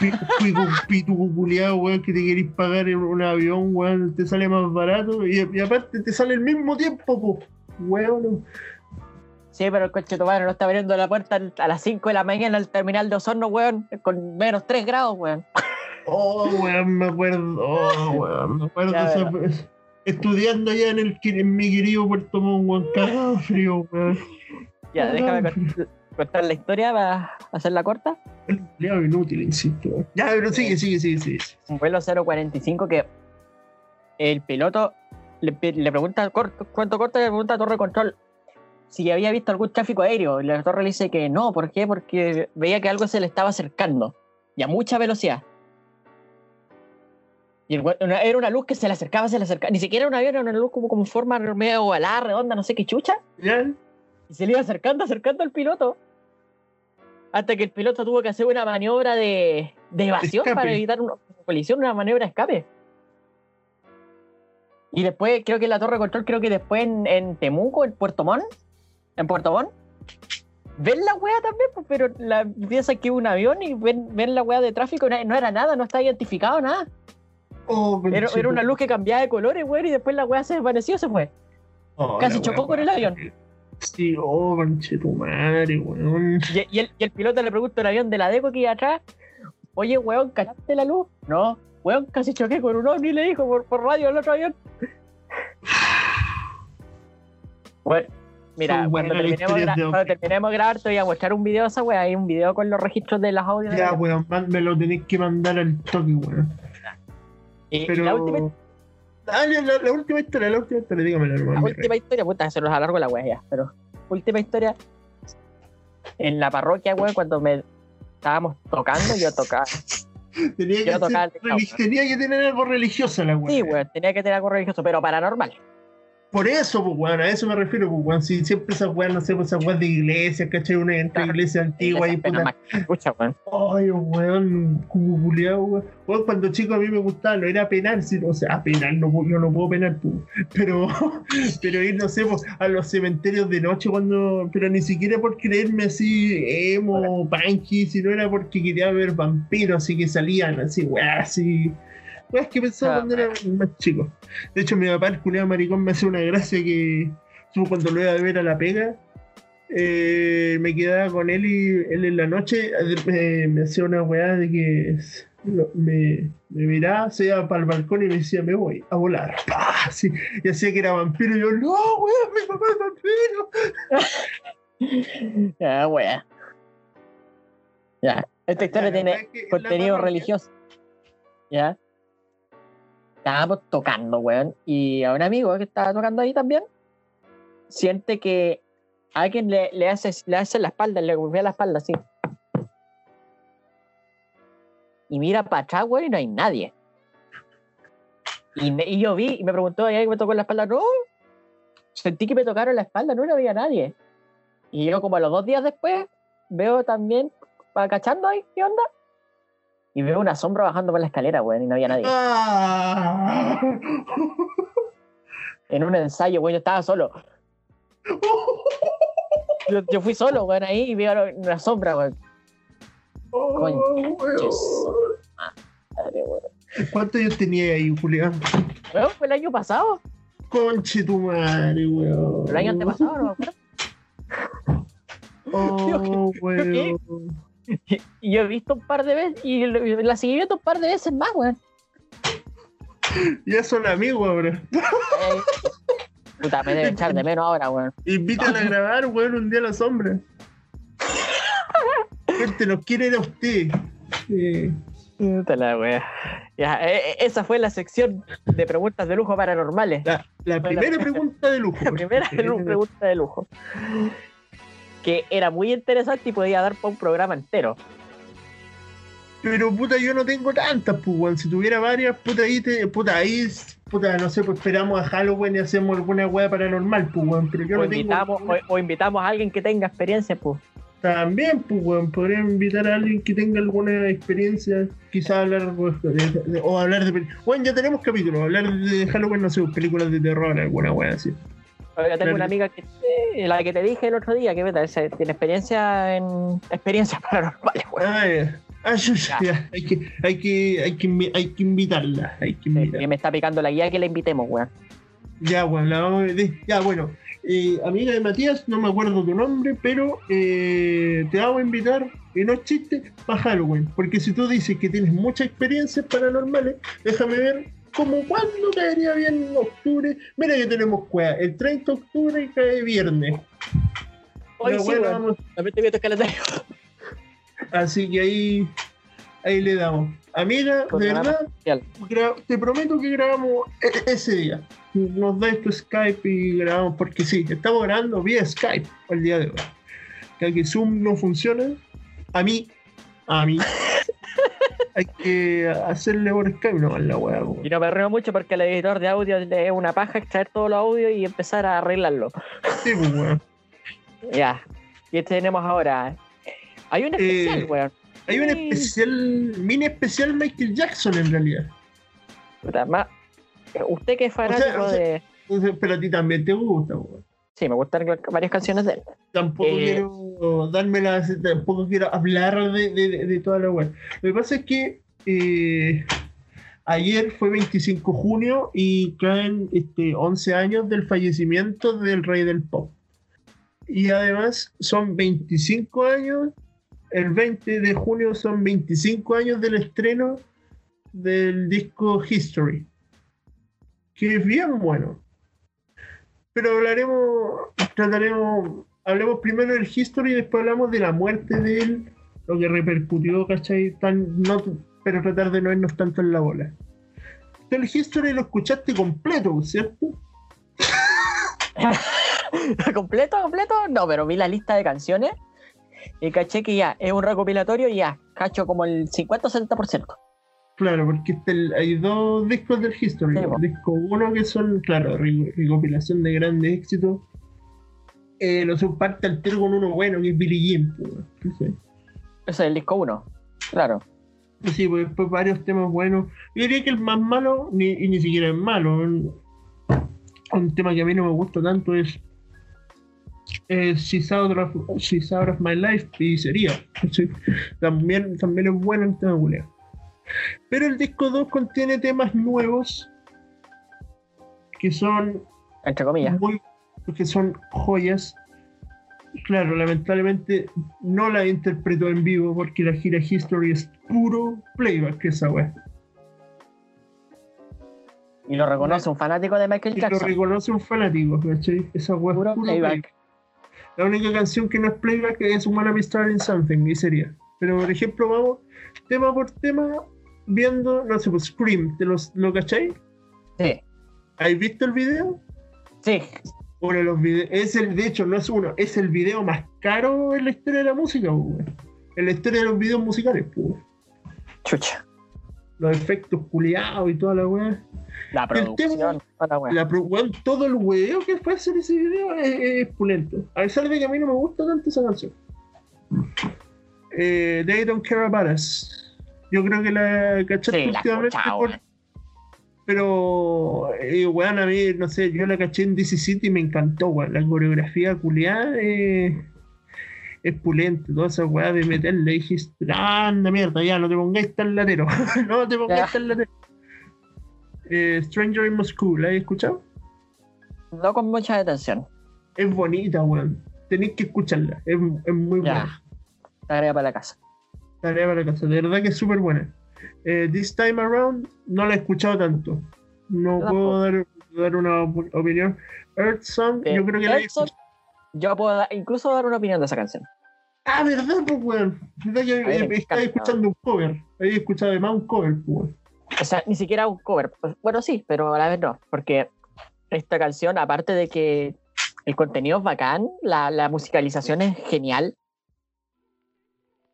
Pi- Pico, pituco culiado, weón, que te queréis pagar en un avión, weón, te sale más barato y, y aparte te sale el mismo tiempo, pues, weón. Sí, pero el coche tu madre no está abriendo la puerta a las 5 de la mañana al terminal de Osorno, weón, con menos 3 grados, weón. (laughs) Oh, weón, me acuerdo, oh, weón, me acuerdo esa. Estudiando allá en, el, en mi querido Puerto Montt, weón, cagado frío, weón. Ya, déjame contar la historia para hacerla corta. El empleado inútil, insisto. Ya, pero sigue, sigue, sigue, sigue. Un vuelo 045 que el piloto le, pregunta, corto, cuánto corta, le pregunta a Torre Control si había visto algún tráfico aéreo. Y la torre le dice que no, ¿por qué? Porque veía que algo se le estaba acercando y a mucha velocidad. Y el güey- una- era una luz que se le acercaba, se le acercaba. Ni siquiera era un avión, era una luz como, como forma medio ovalada, redonda, no sé qué chucha. ¿Ya? Y se le iba acercando, acercando al piloto. Hasta que el piloto tuvo que hacer una maniobra de, de evasión Escape. para evitar una colisión, una maniobra de escape. Y después, creo que la torre de control, creo que después en, en Temuco, en Puerto Montt, en Puerto Montt, ven la weá también, pues, pero la, piensan que es un avión y ven, ven la weá de tráfico, no, no era nada, no está identificado nada. Oh, Era, una luz que cambiaba de colores, weón, y después la weá se desvaneció, se fue. Oh, casi chocó con el avión. Sí, oh, conche tu madre, weón. Y, y el, y el piloto le pregunta al avión de la deco que iba atrás, oye, weón, ¿cachaste la luz? No, weón, casi choqué con un ovni, le dijo por, por radio al otro avión. (laughs) Bueno, mira, cuando terminemos, de cuando terminemos de grabar te voy a mostrar un video de esa weá, hay un video con los registros de las audios. Ya, weón, me lo tenéis que mandar al toque, weón. Y, Pero. la última, Dale, la, la última historia, la última historia, dígamela, hermano. la última historia, puta, se los alargo la weá ya, pero última historia, en la parroquia, weón, cuando me estábamos tocando, yo tocaba. (laughs) Tenía que, ser teclado. tenía que tener algo religioso la weón. Sí, weón, tenía que tener algo religioso, pero paranormal. Por eso, pues, weón, a eso me refiero, pues, weón. Si siempre esas weas, no sé, pues esas weas de iglesia, ¿cachai? Una iglesia antigua y puta. chucha, weón. Ay, weón, como culiao, weón. Weón, cuando chico a mí me gustaba, no era penar, sino, o sea, penar, no, puedo- yo no puedo penar, pues. Pero, (laughs) pero ir, no sé, pues, a los cementerios de noche cuando. Pero ni siquiera por creerme así, emo, punky, sino era porque quería ver vampiros, así que salían, así, weón, así. Weón, que pensaba Ah, cuando era más chico. De hecho, mi papá, el culiao maricón, me hace una gracia que. Cuando lo iba a ver a la pega, eh, me quedaba con él y él en la noche eh, me, hacía una weá de que me, me miraba, se iba para el balcón y me decía, me voy a volar. ¡Pah! Así, y hacía que era vampiro y yo, no, weón, mi papá es vampiro. (laughs) Ya, wea. Ya, esta historia la weá tiene contenido religioso. Ya. Estábamos tocando, weón. Y a un amigo que estaba tocando ahí también, siente que alguien le, le hace, le hace la espalda, le golpea la espalda así. Y mira para atrás, weón, y no hay nadie. Y, me- y yo vi y me preguntó, ¿hay alguien me tocó la espalda? No. Sentí que me tocaron la espalda, no, no había nadie. Y yo como a los dos días después veo también, va cachando ahí, ¿qué onda? Y veo una sombra bajando por la escalera, weón, y no había nadie. Ah. En un ensayo, weón, yo estaba solo. Yo, yo fui solo, weón, ahí y veo una sombra, weón. Oh, Conches. weón. Madre, weón. ¿Cuántos años tenía ahí, Julián? Weón, fue el año pasado. Conche tu madre, weón. El año antepasado, no me acuerdo. Oh, (laughs) weón. Y yo he visto un par de veces y la seguí viendo un par de veces más, weón. (laughs) Ya son amigos ahora. Eh, puta, me debe echar de menos ahora, weón. Invitan a (laughs) grabar, weón, un día a la sombra. Gente, nos quiere ir a usted. Puta la wea. Ya, eh, eh, esa fue la sección de preguntas de lujo paranormales. la, primera (laughs) pregunta de lujo. La primera Sí, pregunta de lujo. Que era muy interesante y podía dar para un programa entero. Pero puta, yo no tengo tantas, pues. Si tuviera varias, puta, ahí, te, puta, ahí, puta, no sé, pues esperamos a Halloween y hacemos alguna weá paranormal, pues. Pero yo O no tengo. invitamos, o, o invitamos a alguien que tenga experiencia, pues. También, pues, podría invitar a alguien que tenga alguna experiencia, quizás hablar pues, de, de- o hablar de... Bueno, ya tenemos capítulos, hablar de Halloween, no sé, películas de terror, alguna weá así. Yo tengo una amiga que eh, la que te dije el otro día, que vete, ese- tiene experiencia en experiencias (laughs) paranormales, weón. Ah. Ah. Hay que, hay que, hay que, hay que invitarla, hay que invitarla. me está picando la guía que la invitemos, weón. Ya, bueno, la vamos a ver. Ya, bueno. eh, amiga de Matías, no me acuerdo tu nombre, pero eh, te vamos a invitar, y no es chiste, para Halloween. Porque si tú dices que tienes muchas experiencias paranormales, déjame ver como cuándo caería bien en octubre. Mira que tenemos cueva, el 30 de octubre cae viernes. Hoy sí, weón. vamos- También te vi tu calendario. Así que ahí, ahí le damos. Amiga, de verdad, te prometo que grabamos e- ese día. Nos da tu Skype y grabamos, porque sí, estamos grabando vía Skype el día de hoy. Ya que Zoom no funciona, a mí, a mí, (laughs) hay que hacerle por Skype nomás la weá. Y no me río mucho porque el editor de audio es una paja extraer todos los audios y empezar a arreglarlo. Sí, pues, weón. (laughs) Ya. Y este tenemos ahora. Hay un especial, Eh, weón. Hay un especial, mini especial Michael Jackson en realidad. Puta, más, Usted que es fanático o sea- de. Pero a ti también te gusta, weón. Sí, me gustan varias canciones de él. Tampoco Eh, quiero darme la, tampoco quiero hablar de, de, de- de toda la web. Lo que pasa es que eh, ayer fue 25 de junio y caen este, 11 años del fallecimiento del rey del pop. Y además son 25 años, el 20 de junio son 25 años del estreno del disco History, que es bien bueno. Pero hablaremos, trataremos, hablemos primero del History y después hablamos de la muerte de él, lo que repercutió, ¿cachai? Tan, no, pero tratar de no irnos tanto en la bola. El History lo escuchaste completo, ¿cierto? (laughs) ¿Completo, completo? No, pero vi la lista de canciones y caché que ya es un recopilatorio y ya, cacho como el 50 o 60%. Claro, porque hay dos discos del History. Sí, disco uno que son, claro, re- recopilación de grandes éxitos. Eh, lo parte al tiro con uno bueno, que es no sé. Ese es el disco 1. Claro. Sí, pues después varios temas buenos. Yo diría que el más malo, ni, y ni siquiera es malo. Un, un tema que a mí no me gusta tanto es eh, She's, out of, She's Out of My Life y sería. (laughs) También, también es bueno el tema culeo. Pero el disco 2 contiene temas nuevos que son Entre comillas. muy que son joyas. Claro, lamentablemente no la interpretó en vivo porque la gira History es puro playback esa weá. Y lo reconoce un fanático de Michael Y lo reconoce un fanático, ¿cachai? Esa weá es Puro puro playback. playback. La única canción que no es playback es Wanna Be Starting Something, y sería. Pero por ejemplo, vamos tema por tema viendo, no sé, pues Scream, ¿te los, ¿lo cachai? Sí. ¿Has visto el video? Sí. Uno de los videos, es el, de hecho, no es uno, es el video más caro en la historia de la música, weón. En la historia de los videos musicales, pues. Chucha. Los efectos culiados y toda la weá. La producción. tema- toda la wea. La todo el weón que fue hacer ese video es, es pulento. A pesar de que a mí no me gusta tanto esa canción. Eh, They Don't Care About Us. Yo creo que la cachaste Sí, la últimamente escuchado, por-. Pero, eh, weón, a mí, no sé, yo la caché en DC City y me encantó, weón. La coreografía culiada eh, es pulente. Toda esa weá de meterle, dijiste, anda mierda, ya, no te pongáis tan latero. (laughs) no te pongáis Ya. tan latero. Eh, Stranger in Moscow, ¿la has escuchado? No con mucha detención. Es bonita, weón. Tenéis que escucharla. Es, es muy buena. Tarea para la casa. Tarea para casa. De verdad que es súper buena. Eh, This Time Around no la he escuchado tanto. No Yo puedo dar, dar una op- opinión. Earth Song, Eh, yo creo que la he Earth Song-. Yo puedo incluso dar una opinión de esa canción. Ah, ¿verdad, pues, weón? ¿Verdad que eh, estaba escuchando un cover? Había escuchado además un cover, pues. O sea, ni siquiera un cover. Pues, Bueno, sí, pero a la vez no. Porque esta canción, aparte de que el contenido es bacán, la, la musicalización es genial.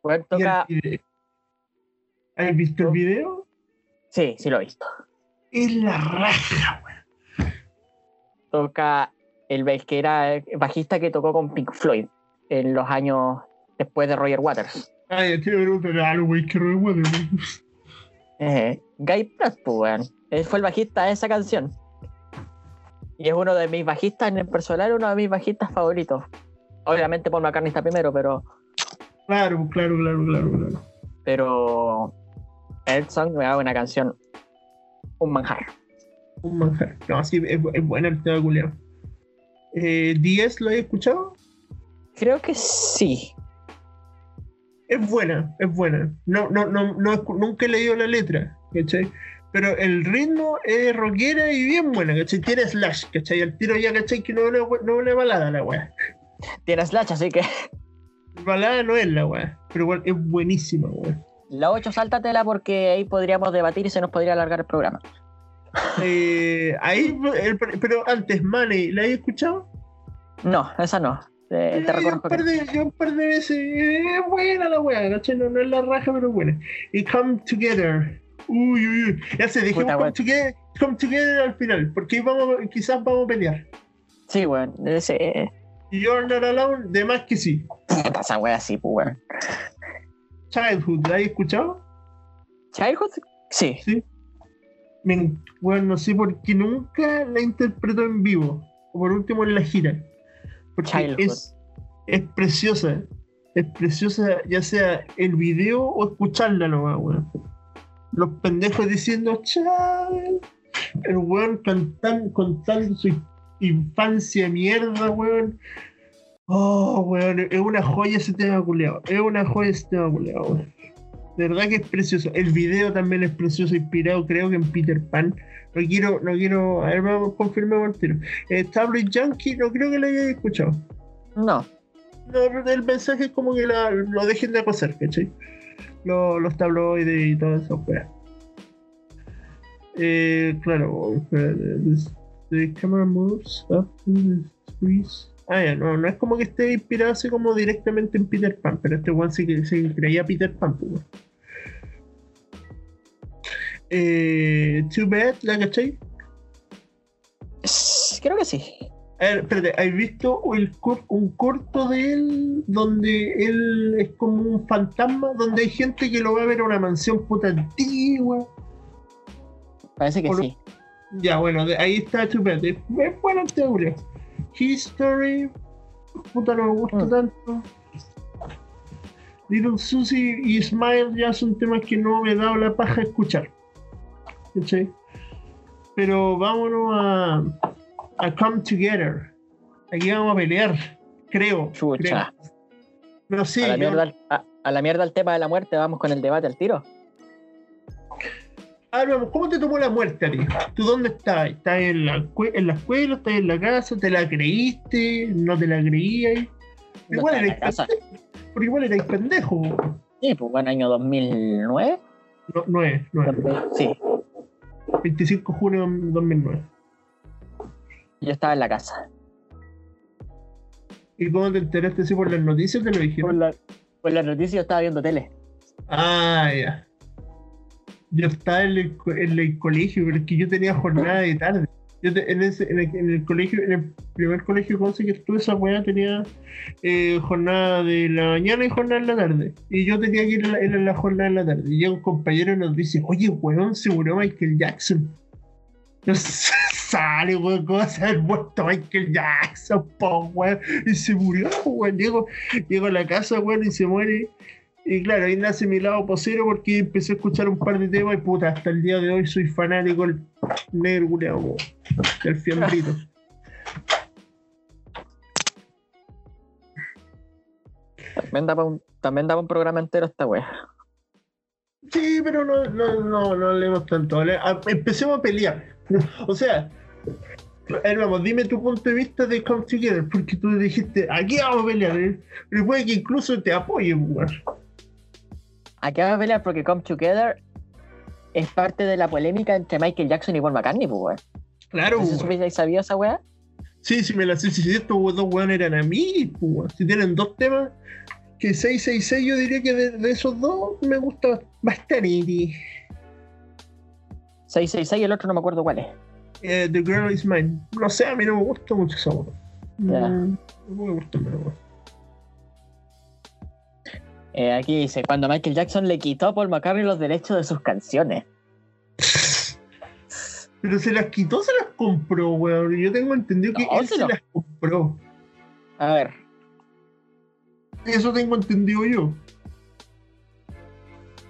Bueno, toca. ¿Has visto el video? Sí, sí lo he visto. Es la raja, weón. Toca el que era el bajista que tocó con Pink Floyd en los años después de Roger Waters. Ay, te preguntan algo, que bueno, weón. Eh, Guy Pratt, pues, weón. Él fue el bajista de esa canción. Y es uno de mis bajistas en el personal, uno de mis bajistas favoritos. Obviamente Paul McCartney está primero, pero Claro, claro, claro, claro, claro. pero Earth Song me da una canción un manjar. Un manjar. No, sí, es, es buena el tema culiao. Eh, ¿10 lo he escuchado? Creo que sí. Es buena, es buena. No, no, no, no nunca he leído la letra, ¿cachai? Pero el ritmo es rockera y bien buena, ¿cachai? Tiene slash, ¿cachai? Al tiro ya, ¿cachai? Que no una, no es una balada la weá. Tiene slash, así que Balada no es la weá, pero igual es buenísima, weá. la 8 sáltatela porque ahí podríamos debatir y se nos podría alargar el programa. Eh, ahí, el- pero antes, Money, ¿la he escuchado? No, esa no. Eh, te Eh, un par de, yo un par de veces. eh, Es buena la weá, ¿cachai? No, no es la raja, pero buena. Y Come Together. Uy, uy, uy. Ya sé, dejemos Puta, come weón. together, come together al final, porque vamos, quizás vamos a pelear. sí, weón. Ese, You're Not Alone, de más que sí. Puta, esa wea sí, pues, weón. Childhood, ¿la has escuchado? Childhood, sí. Sí. me, bueno, no sé por qué nunca la interpretó en vivo. O por último en la gira. Porque Childhood. es, es preciosa. Es preciosa, ya sea el video o escucharla nomás, weón. Los pendejos diciendo chao. El weón cantan, contando su infancia mierda, weón. Oh, weón, es una joya ese tema culeado. Es una joya ese tema culeado, weón. De verdad que es precioso. El video también es precioso, inspirado creo que en Peter Pan. No quiero, no quiero, a ver, vamos, confirmemos el tiro. Eh, Tabloid Junkie, no creo que lo hayáis escuchado. No. No, el mensaje es como que la- lo dejen de pasar, ¿cachai? Lo- los tabloides y todo eso, weón. Eh, claro, the camera moves up to the trees. Ah, ya, no, no es como que esté inspirado así como directamente en Peter Pan, pero este one sí que se creía Peter Pan, pues. Eh, Too Bad, ¿la cachai? Creo que sí. A ver, espérate, ¿has visto el un corto de él donde él es como un fantasma? Donde hay gente que lo va a ver a una mansión puta antigua. Parece que Por- sí. Ya, bueno, de- ahí está chupete. Es buena teoría. History. Puta, no me gusta Mm. tanto. Little Susie y Smile ya son temas que no me he dado la paja escuchar. Pero vámonos a, a Come Together. Aquí vamos a pelear. Creo. Chucha. creo. No sé. a, la yo- mierda, al- a, a la mierda el tema de la muerte, vamos con el debate al tiro. A ver, vamos, ¿cómo te tomó la muerte a ti? ¿Tú dónde estás? ¿Estás en la, en la escuela? ¿Estás en la casa? ¿Te la creíste? ¿No te la creías? No Igual erais la casa. pendejo. Porque igual erais pendejo. Sí, pues bueno, año 2009. No, no es, no es. Sí, 25 de junio de 2009. yo estaba en la casa. ¿Y cómo te enteraste si por las noticias te lo Por dijeron? la, por la noticia yo estaba viendo tele. Ah, ya. Yo estaba en el, en el colegio, pero es que yo tenía jornada de tarde. Yo te- en, ese, en, el, en el colegio, en el primer colegio con que estuve esa weá tenía eh, jornada de la mañana y jornada en la tarde. Y yo tenía que ir a la, jornada en la tarde. Y llega un compañero y nos dice, oye, weón, se murió Michael Jackson. No (laughs) sale, weón, ¿cómo se ha muerto Michael Jackson, po, weón? Y se murió, weón. Llego, llego a la casa, weón, y se muere. Y claro, ahí nace mi lado posero porque empecé a escuchar un par de temas y puta, hasta el día de hoy soy fanático del negro culeado, del fiambrito. (laughs) También daba un, también daba un programa entero esta wea. Sí, pero no, no, no, no hablemos tanto. Empecemos a pelear. (laughs) O sea, vamos, dime tu punto de vista de Come Together, porque tú dijiste, aquí vamos a pelear. ¿eh? Pero puede que incluso te apoye, weón. Aquí vamos a pelear porque Come Together es parte de la polémica entre Michael Jackson y Paul McCartney, pues weón. Claro, No weón. sabido esa wea. Sí, sí, me la sé. Si estos dos weones eran amigos, pues, weón. Si tienen dos temas, que 666 yo diría que de, de esos dos me gusta bastante. 666 y el otro no me acuerdo cuál es. Eh, The Girl Is Mine. No sé, a mí no me gusta mucho esa weón. Ya. No, no me gusta, pero weón. Eh, aquí dice, cuando Michael Jackson le quitó a Paul McCartney los derechos de sus canciones. (laughs) Pero se las quitó, se las compró, weón. Yo tengo entendido que No, él se las compró. A ver, Eso tengo entendido yo.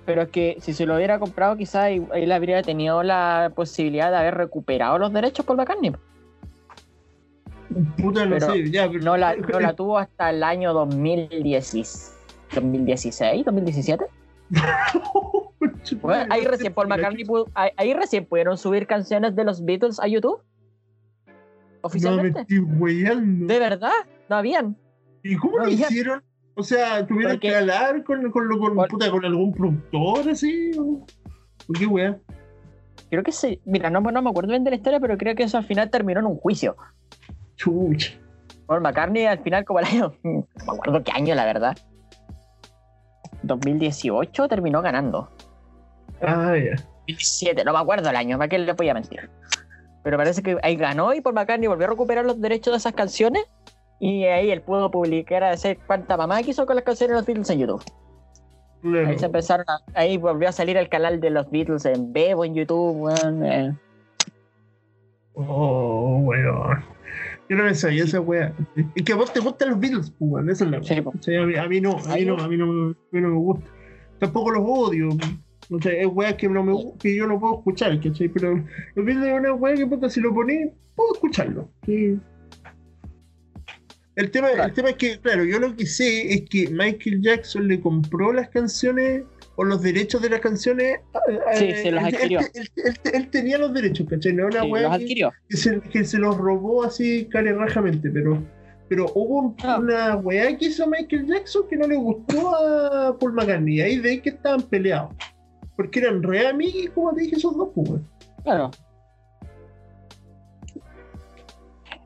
pero es que si se lo hubiera comprado quizás él habría tenido la posibilidad de haber recuperado los derechos Paul McCartney. Puta, no Pero sé, ya, pero. No la, (laughs) no la tuvo hasta el año 2010, 2016, 2017. Bueno, ahí recién Paul McCartney pudo- ahí, ahí recién pudieron subir canciones de los Beatles a YouTube. No me Oficialmente. estoy. De verdad, no habían. ¿Y cómo No, lo hicieron? O sea, ¿tuvieron Porque- que hablar con, con, con, Por- puta, con algún productor así? ¿O ¿Por qué, weá? Creo que sí. Mira, no, no me acuerdo bien de la historia, pero creo que eso al final terminó en un juicio. Chucha. Paul McCartney al final, como el año. (laughs) No me acuerdo qué año, la verdad. 2018 terminó ganando. Ah, ya. 2017, no me acuerdo el año, ¿para qué le podía mentir? Pero parece que ahí ganó y Paul McCartney volvió a recuperar los derechos de esas canciones. Y ahí él pudo publicar a decir cuánta mamá quiso con las canciones de los Beatles en YouTube. Claro. Ahí se empezaron a- ahí volvió a salir el canal de los Beatles en Bebo en YouTube, weón. eh. Oh, weón. Yo no me sabía esa weá. Es que a vos te gustan los Beatles, pues, weón. Esa es la po. O sea, a, mí, a mí no, a mí no, a mí no, me- a mí no me gusta. Tampoco los odio. O sea, es weá que, no me, que yo no puedo escuchar, ¿cachai? Pero los Beatles es una weá que puta, si lo ponés, puedo escucharlo. Sí. El tema, el tema es que, claro, yo lo que sé es que Michael Jackson le compró las canciones o los derechos de las canciones. a- Sí, se los él- adquirió. Él, él- él tenía los derechos, ¿cachai? No Sí, una weá los adquirió. que se, que se los robó así carerrajamente, pero, pero hubo Ah. una weá que hizo Michael Jackson que no le gustó a Paul McCartney, y ahí de ahí que estaban peleados. Porque eran re amigos, como te dije, esos dos, pues. Claro.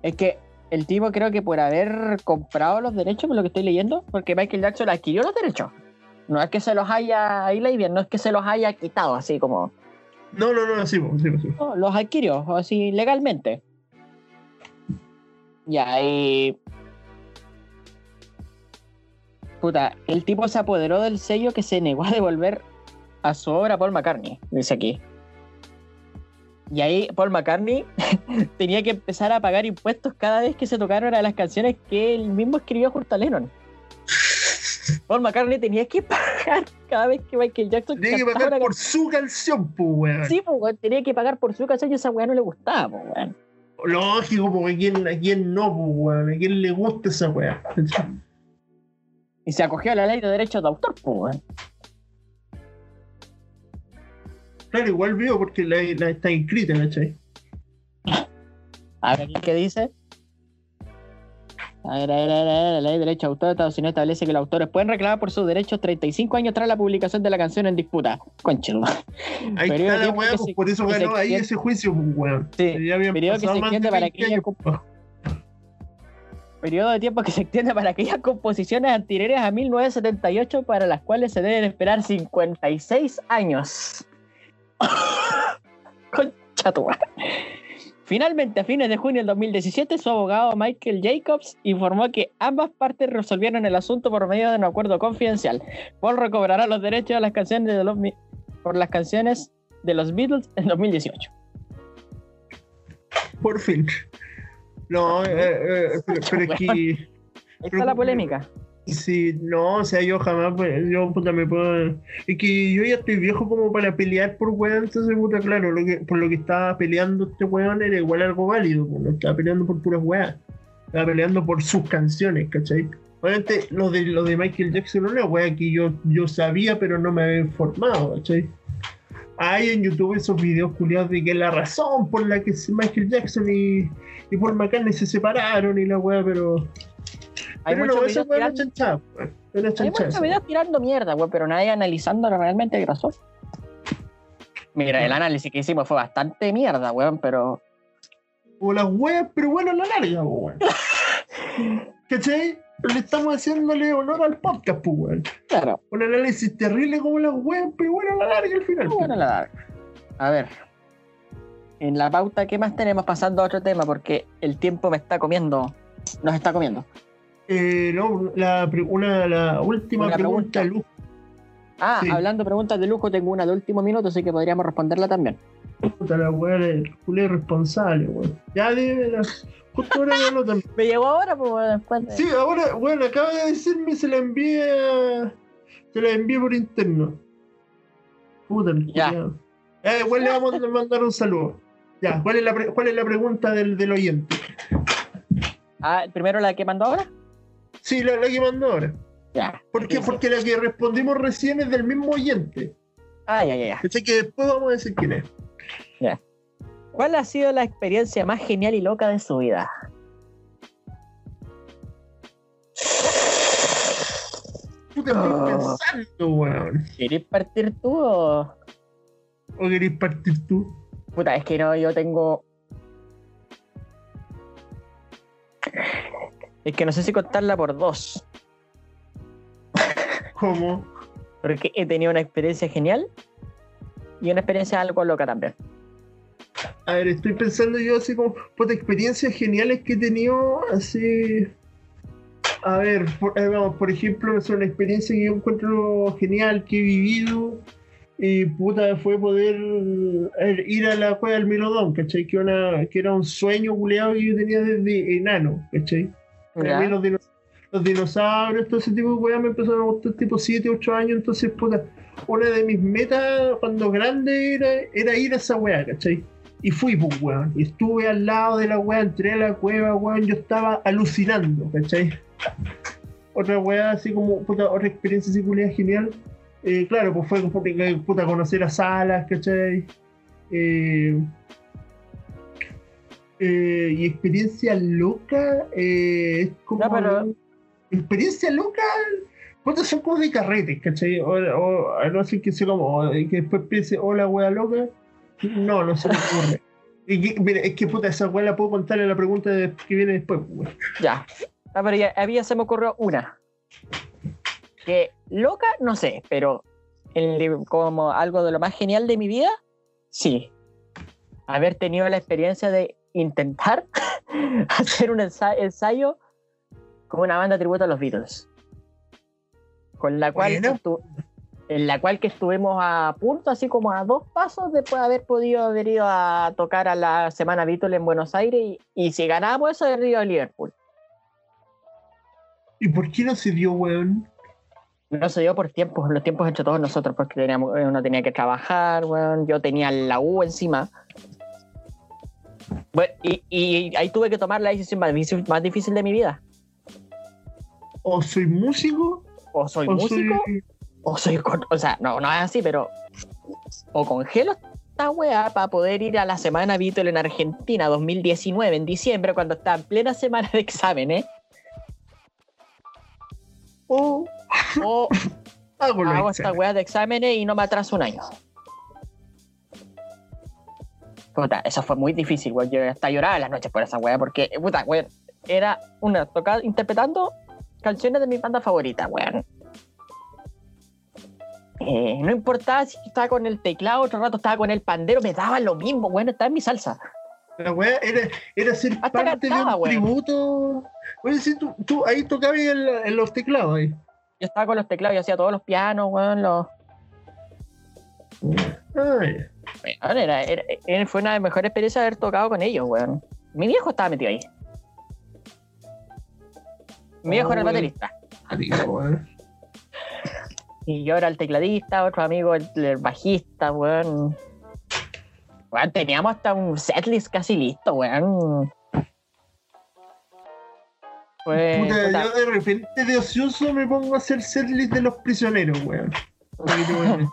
Es que el tipo creo que por haber comprado los derechos, por lo que estoy leyendo, porque Michael Jackson adquirió los derechos. No es que se los haya, ahí bien, no es que se los haya quitado así como. No, no, no, así, así, así. No, los adquirió así legalmente. Ya, y. Puta, el tipo se apoderó del sello que se negó a devolver a su obra Paul McCartney, dice aquí. Y ahí Paul McCartney (laughs) tenía que empezar a pagar impuestos cada vez que se tocaron de las canciones que él mismo escribió junto a Lennon. Paul McCartney tenía que pagar cada vez que Michael Jackson Tenía que pagar por su canción, pues, weón. Sí, pues, weón, tenía que pagar por su canción y esa weá no le gustaba, pues, weón. Lógico, porque a quién, a quién no, pues, weón. A quién le gusta esa weá. Y se acogió a la ley de derechos de autor, pues, weón. Claro, igual veo porque la, la está inscrita, ¿cachai? (laughs) A ver, ¿qué dice? A ver, a ver, a ver, a ver, la ley de derechos de autor de Estados Unidos establece que los autores pueden reclamar por sus derechos 35 años tras la publicación de la canción en disputa. Conchelo. Ahí Periodo está la que pues por eso ganó ahí ese juicio, pues, weón. Sí, Ya periodo que se extiende para 20 aquella años, comp-. Periodo de tiempo que se extiende para aquellas composiciones anteriores a 1978 para las cuales se deben esperar 56 años. (laughs) Concha tu. Finalmente, a fines de junio del 2017, su abogado Michael Jacobs informó que ambas partes resolvieron el asunto por medio de un acuerdo confidencial. Paul recobrará los derechos de las canciones de los por las canciones de los Beatles en 2018. Por fin. No, eh, eh, pero. (laughs) Ahí está la polémica. Sí, no, o sea, yo jamás, yo puta me puedo. Es que yo ya estoy viejo como para pelear por weón, entonces puta, claro, lo que, por lo que estaba peleando este weón era igual algo válido, pues, no estaba peleando por puras weas, estaba peleando por sus canciones, ¿cachai? Obviamente, lo de, lo de Michael Jackson era una wea que yo, yo sabía, pero no me había informado, ¿cachai? Hay en YouTube esos videos culiados de que la razón por la que Michael Jackson y, y Paul McCartney se separaron y la wea, pero. Hay Pero muchos no, esa videos tirando- chanchada, weón. Era Hay chanchada. muchos videos tirando mierda, güey, pero nadie analizando realmente qué pasó. Mira, el análisis que hicimos fue bastante mierda, weón, pero. O las weas, pero bueno, la larga, po, weón. (laughs) ¿Cachai? Le estamos haciéndole honor al podcast, pues, weón. Claro, Un análisis terrible como las weas, pero bueno, la larga al final. bueno, pues. la larga. A ver. En la pauta, ¿qué más tenemos pasando a otro tema? Porque el tiempo me está comiendo. Nos está comiendo. Eh, no, la, una, la última Una pregunta, pregunta. Luz. Ah, Sí. hablando de preguntas de lujo, tengo una de último minuto, así que podríamos responderla también. Puta, la el culé responsable, weón. Ya debe la. Justo ahora no también. (laughs) Me llegó ahora, pues después de- Sí, ahora, bueno, acaba de decirme se la envíe a- Se la envíe por interno. Puta, Ya. culiao. Ya, igual le vamos a mandar un saludo. Ya, ¿cuál es la, pre- cuál es la pregunta del, del oyente? Ah, primero la que mandó ahora. Sí, la, la que mandó ahora. Ya. ¿Por qué? Porque la que respondimos recién es del mismo oyente. Ah, ya, ya, ya. Así que después vamos a decir quién es. ¿Cuál ha sido la experiencia más genial y loca de su vida? Puta, estoy Oh. pensando, weón. ¿Querés partir tú o.? ¿O querés partir tú? Puta, es que no, yo tengo. Es que no sé si contarla por dos. (laughs) ¿Cómo? Porque he tenido una experiencia genial y una experiencia algo loca también. A ver, estoy pensando yo así como, puta, experiencias geniales que he tenido así. A ver, por, eh, vamos, por ejemplo, es una experiencia que yo encuentro genial que he vivido. Y puta, fue poder eh, ir a la cueva del Milodón, ¿cachai? Que, una, que era un sueño culeado que yo tenía desde enano, ¿cachai? A mí los, dinos- los dinosaurios, todo ese tipo de weas me empezaron a gustar tipo 7, 8 años, entonces puta, una de mis metas cuando grande era, era ir a esa wea, ¿cachai? Y fui, pues weón, y estuve al lado de la wea, entré a la cueva, weón, yo estaba alucinando, ¿cachai? Otra wea así como, puta, otra experiencia así genial. Eh, claro, pues fue puta, conocer a salas, ¿cachai? Eh, eh, y experiencia loca eh, es como No, pero- experiencia loca puta, son como de carretes ¿cachai? o, o a no sé que sea como o que después piense hola wea loca no no se me ocurre (laughs) Y que- mira, es que puta esa wea la puedo contarle la pregunta de- que viene después pues, wea. Ya. A ver, ya, a mí ya se me ocurrió una. Que loca, no sé, pero el- como algo de lo más genial de mi vida, sí. Haber tenido la experiencia de intentar (laughs) hacer un ensa- ensayo con una banda tributo a los Beatles. Con la cual Bueno. en la cual que estuvimos a punto, así como a dos pasos después de haber podido haber ido a tocar a la Semana Beatles en Buenos Aires y, y si ganábamos eso, haber ido a Liverpool. ¿y por qué no se dio weón? No se dio por tiempos, los tiempos entre todos nosotros, porque teníamos, uno tenía que trabajar, weón, yo tenía la U encima. Bueno, y, y ahí tuve que tomar la decisión más difícil, más difícil de mi vida. o soy músico O soy o músico, soy o soy... o sea, no, no es así, pero... O congelo esta weá para poder ir a la Semana Beatle en Argentina 2019, en diciembre, cuando está en plena semana de exámenes. o O (laughs) hago hago esta weá de exámenes y no me atraso un año. Puta, eso fue muy difícil, weón. Yo hasta lloraba en las noches por esa weá, porque, puta, weón, era una tocada interpretando canciones de mi banda favorita, weón. Eh, no importaba si estaba con el teclado, otro rato estaba con el pandero, me daba lo mismo, weón, estaba en mi salsa. La weá era, era ser Hasta parte cantaba, de un weón. tributo. Oye, sí, tú, tú ahí tocabas en, en los teclados ahí. Yo estaba con los teclados y hacía todos los pianos, weón, los... Ay, Weón, era, era- era- fue una de las mejores experiencias haber tocado con ellos, weón. Mi viejo estaba metido ahí. Mi viejo Oh, era el weón. baterista. weón. (laughs) Y yo era el tecladista, otro amigo el, el bajista, weón. Weón, teníamos hasta un setlist casi listo, weón. Puta, puta, yo de repente de ocioso me pongo a hacer setlist de los prisioneros, weón. (laughs)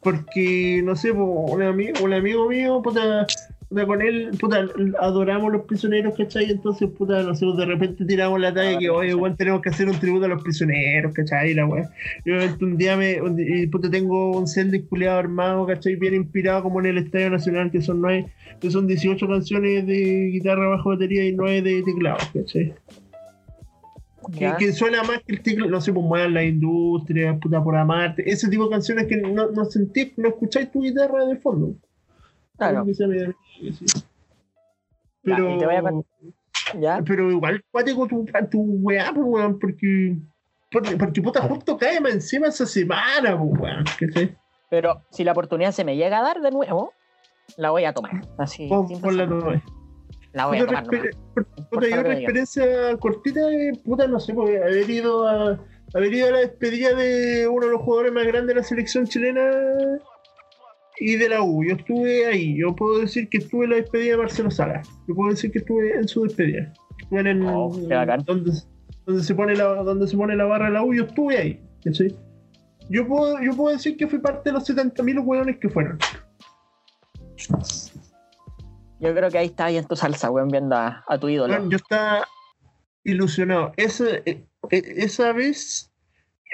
Porque, no sé, un, amigo, un amigo mío, puta, puta, con él, puta, adoramos los prisioneros, ¿cachai? Entonces, puta, nosotros de repente tiramos la talla Ah, que, oye, weón, tenemos que hacer un tributo a los prisioneros, ¿cachai? La weón. Yo un día me, un y, puta, tengo un setlist culiado armado, ¿cachai? Bien inspirado como en el Estadio Nacional, que son nueve, que son 18 canciones de guitarra, bajo batería y 9 de teclado, ¿cachai? Que, ya. que suena más que el teclado, no sé, pues muevan la industria, puta por amarte, ese tipo de canciones que no, no sentís, no escucháis tu guitarra de fondo. Claro. Medio- sí. Ya, Pero, y te voy a ¿Ya? pero igual cuático tu, tu weá, pues weón, porque, porque, porque puta justo cae más encima esa semana, pues weón. Pero si la oportunidad se me llega a dar de nuevo, la voy a tomar. Así. Pon- ponla. La voy a tomar. nomás. Por diga. experiencia cortita, eh, puta, no sé, pues, haber ido a haber ido a la despedida de uno de los jugadores más grandes de la selección chilena y de la U. Yo estuve ahí, yo puedo decir que estuve en la despedida de Marcelo Sala. Yo puedo decir que estuve en su despedida. Estuve en el- Oh, qué bacán. donde, donde se pone la donde se pone la barra de la U, yo estuve ahí. Yo puedo, yo puedo decir que fui parte de los 70.000 hueones que fueron. Yo creo que ahí está bien tu salsa, weón, viendo a, tu ídolo. Yo estaba ilusionado. Esa, eh, eh, esa vez,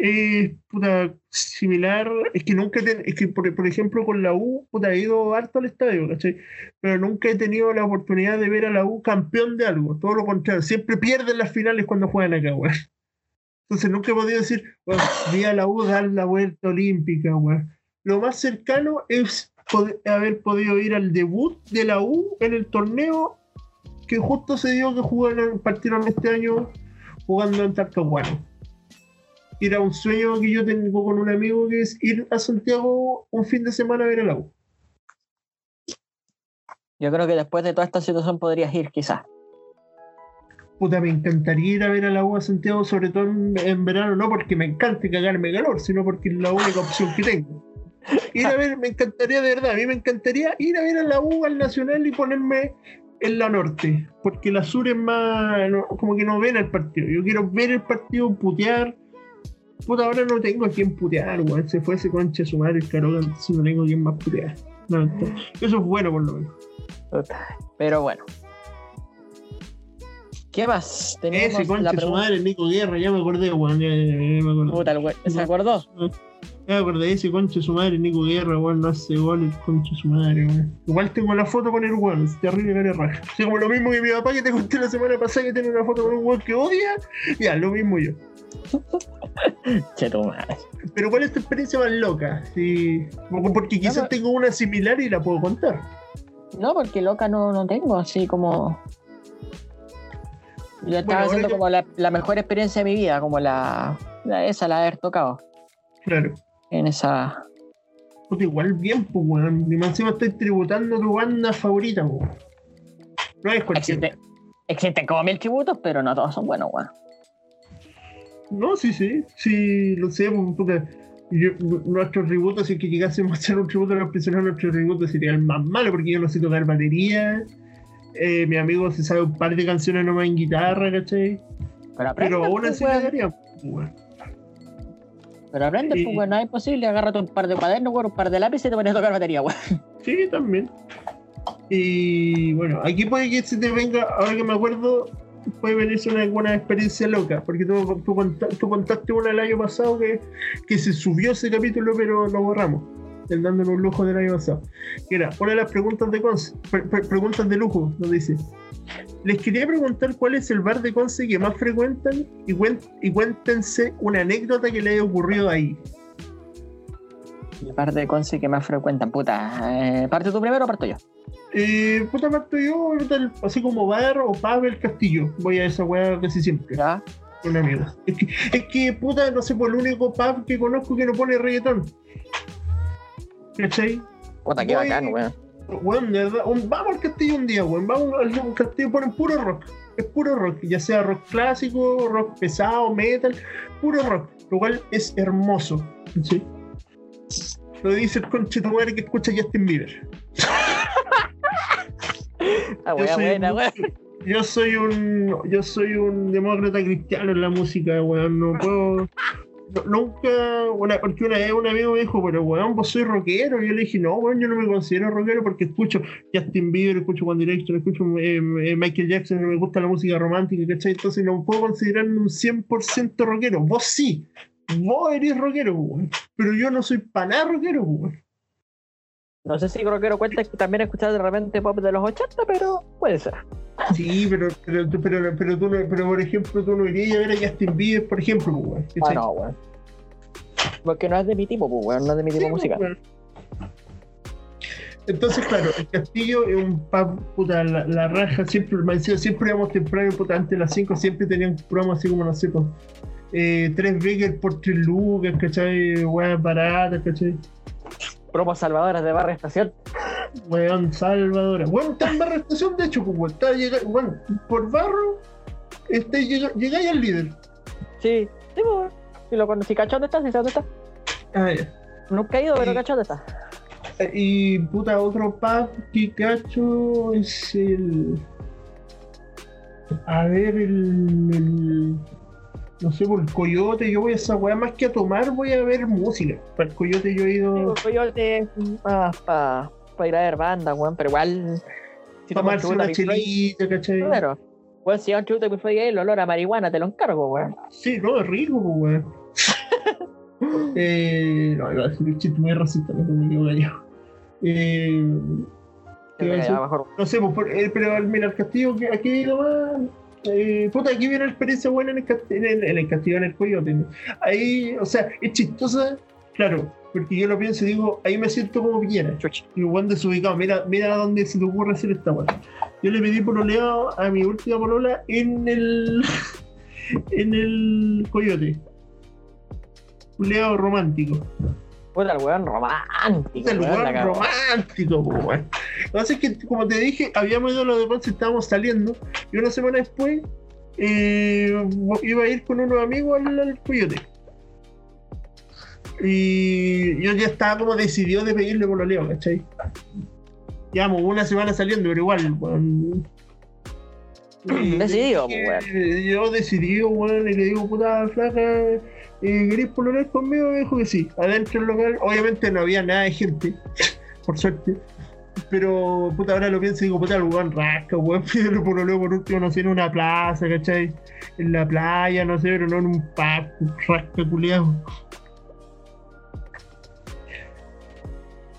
eh, puta, similar, es que nunca, ten- es que por, por ejemplo con la U, puta, he ido harto al estadio, ¿cachai? Pero nunca he tenido la oportunidad de ver a la U campeón de algo, todo lo contrario, siempre pierden las finales cuando juegan acá, weón. Entonces nunca he podido decir, vi a la U dar la vuelta olímpica, weón. Lo más cercano es pod- haber podido ir al debut de la U en el torneo que justo se dio que jugaron, partieron este año jugando en Talcahuano. Era un sueño que yo tengo con un amigo que es ir a Santiago un fin de semana a ver el agua. Yo creo que después de toda esta situación podrías ir, quizás. Puta, me encantaría ir a ver a la U a Santiago, sobre todo en, en verano, no porque me encante cagarme calor, sino porque es la única opción que tengo. (laughs) Ir a ver, me encantaría de verdad, a mí me encantaría ir a ver a la U al Nacional y ponerme en la norte, porque la sur es más, no- como que no ven el partido. Yo quiero ver el partido, putear. Puta, ahora no tengo a quien putear, weón. Se fue ese concha su madre, el Caroga, entonces no tengo a quien más putear. No, eso es bueno por lo menos. Pero bueno. ¿Qué más? Tenemos Ese concha la su madre, Nico Guerra, ya me acordé, weón. Ya, ya- ya me acordé. Puta, el ¿Se acordó? Ya me acordé de ese concha su madre, Nico Guerra, weón, no hace gol el concha su madre, weón. Igual tengo la foto con el weón, es terrible cara raja. (laughs) Así como lo mismo que mi papá que te conté la semana pasada que tiene una foto con un weón que odia, ya, lo mismo yo. (laughs) Madre. Pero ¿cuál es tu experiencia más loca? Sí, porque quizás tengo una similar y la puedo contar. No, porque loca no, no tengo, así como. Yo estaba haciendo como la, la mejor experiencia de mi vida, como la, la esa, la de haber tocado Claro. En esa. Puta, igual bien, pues, weón. Ni más encima estoy tributando a tu banda favorita, weón. No es cualquier. Existe- existen como mil tributos, pero no todos son buenos, weón. No, sí, sí, sí, lo sé, puta. Yo- nuestro tributo, si es que llegásemos a hacer un tributo a los prisioneros, nuestro tributo sería el más malo, porque yo no sé tocar batería. Eh, mi amigo se sabe un par de canciones nomás en guitarra, ¿cachai? Pero Pero aún pues, así le daría, weón. Pero aprende, pues, no es imposible. Agárrate un par de cuadernos, un par de lápices y te pones a tocar batería, weón. Sí, también. Y bueno, aquí puede que se te venga, ahora que me acuerdo, puede venirse una, alguna experiencia loca, porque tú, tú, tú contaste una el año pasado que, que se subió ese capítulo, pero lo borramos, el dándonos un lujo del año pasado. Que era una de las preguntas de Conce, pre- pre- preguntas de lujo, nos dice. Les quería preguntar cuál es el bar de Conce que más frecuentan y, cuen- y cuéntense una anécdota que le haya ocurrido ahí. La parte de Conce que más frecuentan, puta. Eh, ¿Parte tú primero o parto yo? Eh, puta parto yo, así como bar o pub el castillo. Voy a esa weá casi siempre, Ya. con amigos. Es que, es que, puta, no sé, por el único pub que conozco que no pone reggaetón. ¿Cachai? Puta, qué Voy- bacán, weón. Weón, de verdad, vamos al castillo un día, weón. Vamos al castillo, ponen puro rock. Es puro rock, ya sea rock clásico, rock pesado, metal, puro rock. Lo cual es hermoso. ¿cachai? Lo dice el conche tu madre que escucha Justin Bieber. (laughs) Ah, Yo soy buena, un-. Yo soy un yo soy un demócrata cristiano en la música, weón. No puedo. No- nunca. Una, porque una vez un amigo me dijo, pero weón, vos soy rockero. Y yo le dije, no, weón, yo no me considero rockero porque escucho Justin Bieber, escucho One Direction, escucho eh, eh, Michael Jackson, me gusta la música romántica, ¿cachai? Entonces no puedo considerarme un 100% rockero. Vos sí. Vos eres rockero, weón. Pero yo no soy para nada rockero, weón. No sé si rockero cuenta que también escuchar de repente pop de los 80, pero puede ser. Sí, pero, pero, pero, pero, tú no, pero por ejemplo, tú no irías a ver a Justin Bieber, por ejemplo, weón. Ah, no, weón. Porque no es de mi tipo, pues, weón, no es de mi tipo Sí, musical. pues, Entonces, claro, el castillo es un pub, puta, la, la raja, siempre, decía, siempre íbamos temprano, puta, antes de las 5 siempre tenían programas así como, no sé, pues, eh, tres Becker por tres lucas, ¿cachai? Weas baratas, ¿cachai? Promos salvadoras de barra estación. Weón, Salvadora. Weón, está en barra estación, de hecho, pues, weón, está llega, weón, por barro, este, llega, llegáis al líder. Sí, sí, pues, weón. Si lo conocí, ¿cacho dónde está? ¿Sí sabes dónde está? Ah, ya. Nunca he ido, pero Sí. ¿cacho dónde está? Y puta, otro pub que cacho es el. A ver, el. el- no sé, por el coyote. Yo voy a esa weá más que a tomar, voy a ver música. Para el coyote yo he ido. Digo, yo te. Pa, pa, pa ir a ver banda, weón, pero igual. Si tomas tomarse una chelita, ¿cachai? Claro. Weón, si hay un tributo Floyd ahí, el olor a marihuana te lo encargo, weón. Sí, no, es rico, pues, weón. (laughs) eh, no, iba a decir un chiste muy racista, no me quedo callado. Eh. No sé, pues, por- eh, pero mira, el castillo, que aquí nomás. Eh, puta, aquí viene la experiencia buena en el, en el, en el castillo, en el coyote. Ahí, o sea, es chistosa, claro, porque yo lo pienso y digo, ahí me siento como. Chuchi. Y buen desubicado, mira, mira dónde se te ocurre hacer esta weá. Yo le pedí pololeo a mi última polola en el. (laughs) en el coyote. Culeado romántico. Puta, el weón romántico. el weón, weón romántico, weón. Lo que como te dije, habíamos ido a lo de Ponce, estábamos saliendo, y una semana después eh, iba a ir con unos amigos al, al coyote. Y yo ya estaba como decidido de pedirle por lo leo, ¿cachai? Llevamos una semana saliendo, pero igual, weón. (clears throat) Y Decidido, dije, Yo decidido, weón, y le digo, puta flaca, eh, ¿querés pololear conmigo? Me dijo que sí. Adentro del local, obviamente no había nada de gente, (laughs) por suerte. Pero, puta, ahora lo pienso y digo, puta, el weón rasca, weón, (laughs) pídele pololeo por último, no sé, en una plaza, ¿cachai? En la playa, no sé, pero no en un pub, rasca culiado.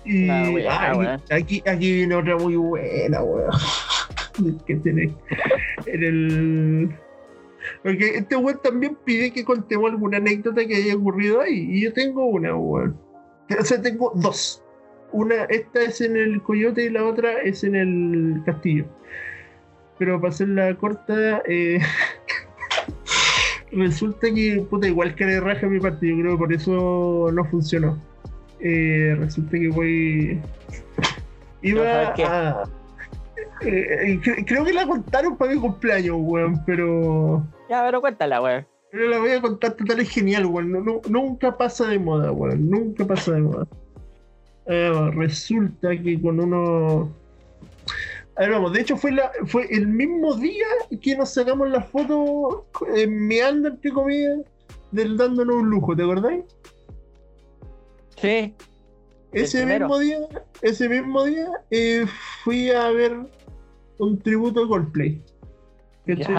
Y ay, weón. aquí, aquí viene otra muy buena, weón. (laughs) que tenés en el. Porque este weón también pide que contemos alguna anécdota que haya ocurrido ahí. Y yo tengo una, weón. O sea, tengo dos. Una, esta es en el Coyote y la otra es en el Castillo. Pero para hacerla corta, eh, (laughs) resulta que, puta, igual que de raja mi parte, yo creo que por eso no funcionó. Eh, resulta que voy. Iba ¿sabes qué? a. eh, eh, cre- creo que la contaron para mi cumpleaños, weón, pero. Ya, pero cuéntala, weón. Pero la voy a contar total es genial, weón. No- no- nunca pasa de moda, weón. Nunca pasa de moda. Eh, resulta que con uno. A ver, vamos, de hecho fue, la, fue el mismo día que nos sacamos la foto eh, meando, entre comillas, del dándonos un lujo, ¿te acordáis? Sí. Ese mismo día, ese mismo día, eh, fui a ver un tributo de Coldplay. ¿Cachai?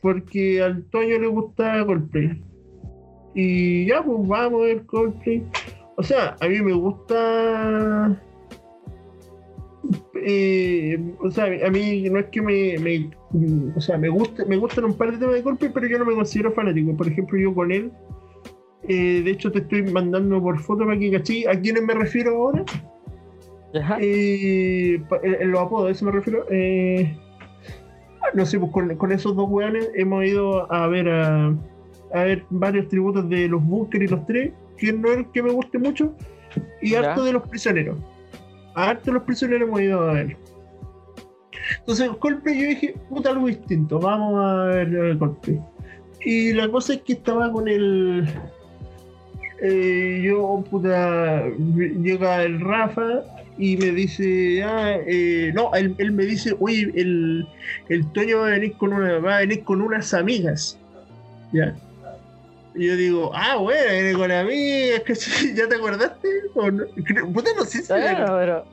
Porque al Toño le gusta Coldplay. Y ya, pues vamos a ver Coldplay. O sea, a mí me gusta. eh, o sea, a mí no es que me, me- o sea, me gusta, me gustan un par de temas de Coldplay, pero yo no me considero fanático. Por ejemplo, yo con él, eh, de hecho te estoy mandando por foto para que cachí a quiénes me refiero ahora. Ya. Eh, los apodos, a eso me refiero. Eh, no sé, pues con, con esos dos weones hemos ido a ver a, a ver varios tributos de los Bunker y los tres, que no es el que me guste mucho, y Ya. harto de los prisioneros. Harto de los prisioneros hemos ido a ver. Entonces, Coldplay yo dije, puta, algo distinto, vamos a ver eh, Coldplay. Y la cosa es que estaba con el. eh, yo, puta, llega el Rafa y me dice, ah, eh, no, él, él me dice, oye, el, el Toño va a venir con una, va a venir con unas amigas. Ya. Y yo digo, ah, bueno, viene con amigas, ¿cachai? (laughs) ¿ya te acordaste? ¿O no? Puta, no sé si me Bueno, pero,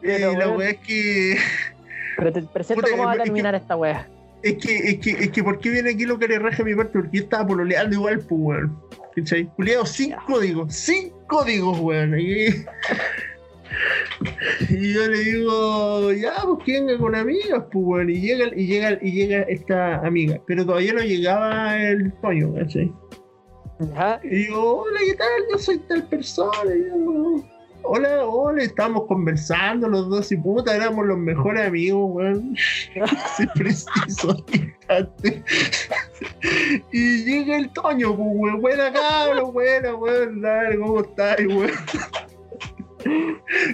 pero, Eh, la weá es que. (laughs) pero te presento Puta, cómo va a es que- terminar esta weá. Es que, es que, es que, ¿por qué viene aquí lo que le raja a mi parte? Porque yo estaba pololeando igual, pues, weón. ¿Cachai? Culeado sin códigos, sin códigos, weón. Y, y yo le digo, ya, pues que venga con amigas, pues, weón. Y llega, y llega, y llega esta amiga. Pero todavía no llegaba el Toño, ¿cachai? Y digo, hola, ¿qué tal? Yo soy tal persona. Y yo, hola, hola, estábamos conversando los dos y puta, éramos los mejores amigos, weón. (laughs) Se preciso instante. y llega el Toño, pues, weón, buena cabrón, buena, weón, dale, ¿cómo estás, weón?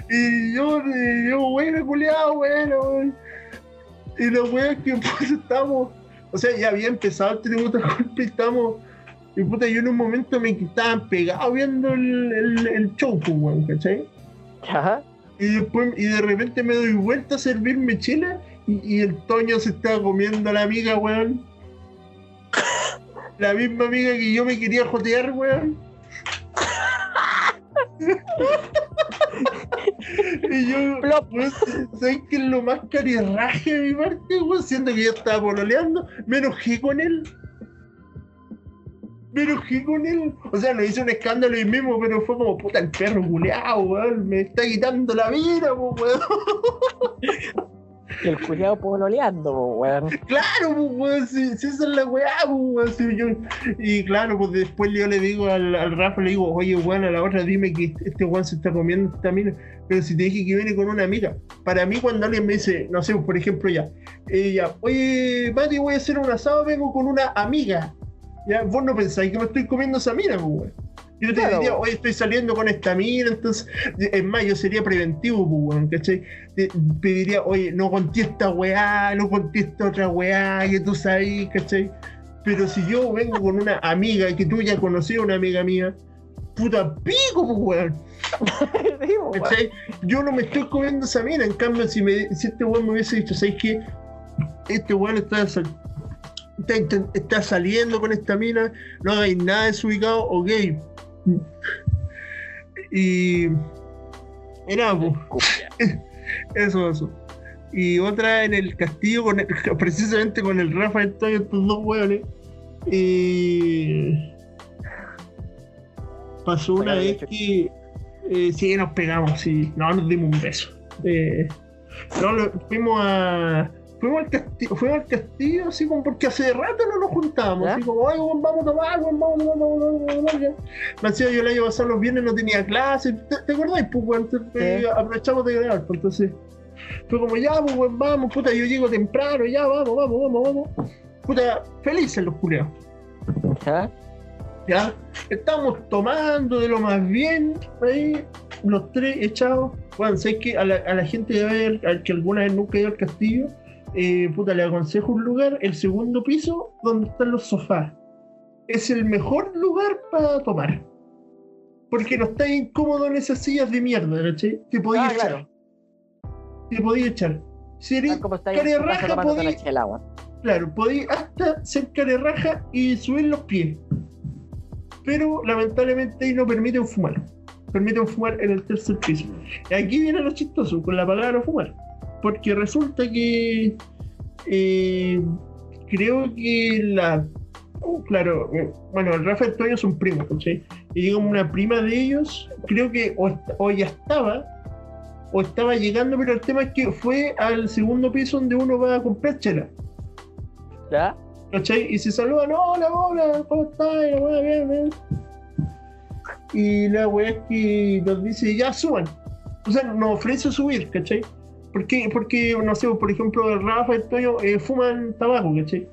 Y yo, y yo, buena, culiado, bueno. Y la weón es que (laughs) pues estamos, o sea, ya había empezado el tributo golpe y estamos. Y puta, yo en un momento me estaban pegado viendo el, el, el show, pues, weón, ¿cachai? Ya. Y después, y de repente me doy vuelta a servirme chela y, y el Toño se estaba comiendo a la amiga, weón. La misma amiga que yo me quería jotear, weón. (laughs) y yo, weón, ¿sabes qué es lo más carirraje de mi parte, weón? Siendo que yo estaba pololeando, me enojé con él. Me enojé con él. O sea, no hice un escándalo ahí mismo, pero fue como puta el perro culeado, weón. Me está quitando la vida, weón. (laughs) Y el culiado pololeando, po, weón. Claro, pues, weón, si, esa es la weá, pues, weón, Y claro, pues después yo le digo al, al Rafa, le digo, oye, weón, a la otra dime que este weón se está comiendo esta mina. Pero si te dije que viene con una amiga. Para mí, cuando alguien me dice, no sé, por ejemplo, ya, ella, oye, Mati, voy a hacer un asado, vengo con una amiga. Ya, vos no pensáis que me estoy comiendo esa mina, pues, weón. Yo te Claro, diría, oye, estoy saliendo con esta mina, entonces, es más, yo sería preventivo, pues, weón, ¿cachai? te pediría, oye, no conté esta weá, no conté esta otra weá que tú sabes, ¿cachai? Pero si yo vengo con una amiga que tú ya conocías, una amiga mía, puta pico, pues weón, (laughs) weón. ¿cachai? Yo no me estoy comiendo esa mina, en cambio, si, me, si este weón me hubiese dicho, ¿sabes qué? Este weón está, está saliendo con esta mina, no hagáis nada desubicado, ok. Y. Era, pues. Eso, eso. Y otra en el castillo, con el- (laughs) precisamente con el Rafa Antonio, estos dos hueones. Y. Pasó una vez de que. eh, sí, nos pegamos, sí. No, nos dimos un beso. Eh, no, fuimos a. Fuimos al castillo, fuimos al castillo así como porque hace rato no nos juntábamos, así como, ay, vamos a tomar, vamos a tomar, vamos a tomar. Me hacía yo el año pasado los viernes no tenía clase, ¿te, te acordás? Pues, Te- Sí. aprovechamos de grabar, pues, entonces fue como, ya, pues, weón, vamos, puta, yo llego temprano, ya, vamos, vamos, vamos, vamos. Puta, felices los culiados, ¿Ya? ya. Estamos tomando de lo más bien, ahí, los tres echados. Bueno, sé que a la, a la gente de ver, al que alguna vez nunca ha ido al castillo, eh, puta, le aconsejo un lugar, el segundo piso, donde están los sofás. Es el mejor lugar para tomar. Porque no estás incómodo en esas sillas de mierda, ¿cachai? Te podías Ah, echar. claro. Te podías echar. Si eres- Tal como está ahí en Care su casa raja, tomándote podí- la chela, weón. Claro, podéis hasta ser raja y subir los pies. Pero lamentablemente ahí no permiten fumar. Permiten fumar en el tercer piso. Y aquí viene lo chistoso con la palabra fumar. Porque resulta que eh, creo que la. oh, Claro, eh, bueno, el Rafa y el Toño son primos, ¿cachai? Y llega una prima de ellos, creo que o, o ya estaba, o estaba llegando, pero el tema es que fue al segundo piso donde uno va a comprar chela. ¿Ya? ¿cachai? Y se saludan, hola, hola, ¿cómo estás? Y la weá, bien, bien. Y la weá es que nos dice, ya suban. O sea, nos ofrece subir, ¿cachai? ¿Por qué? Porque, no sé, por ejemplo, Rafa y el Toño eh, fuman tabaco, ¿cachai?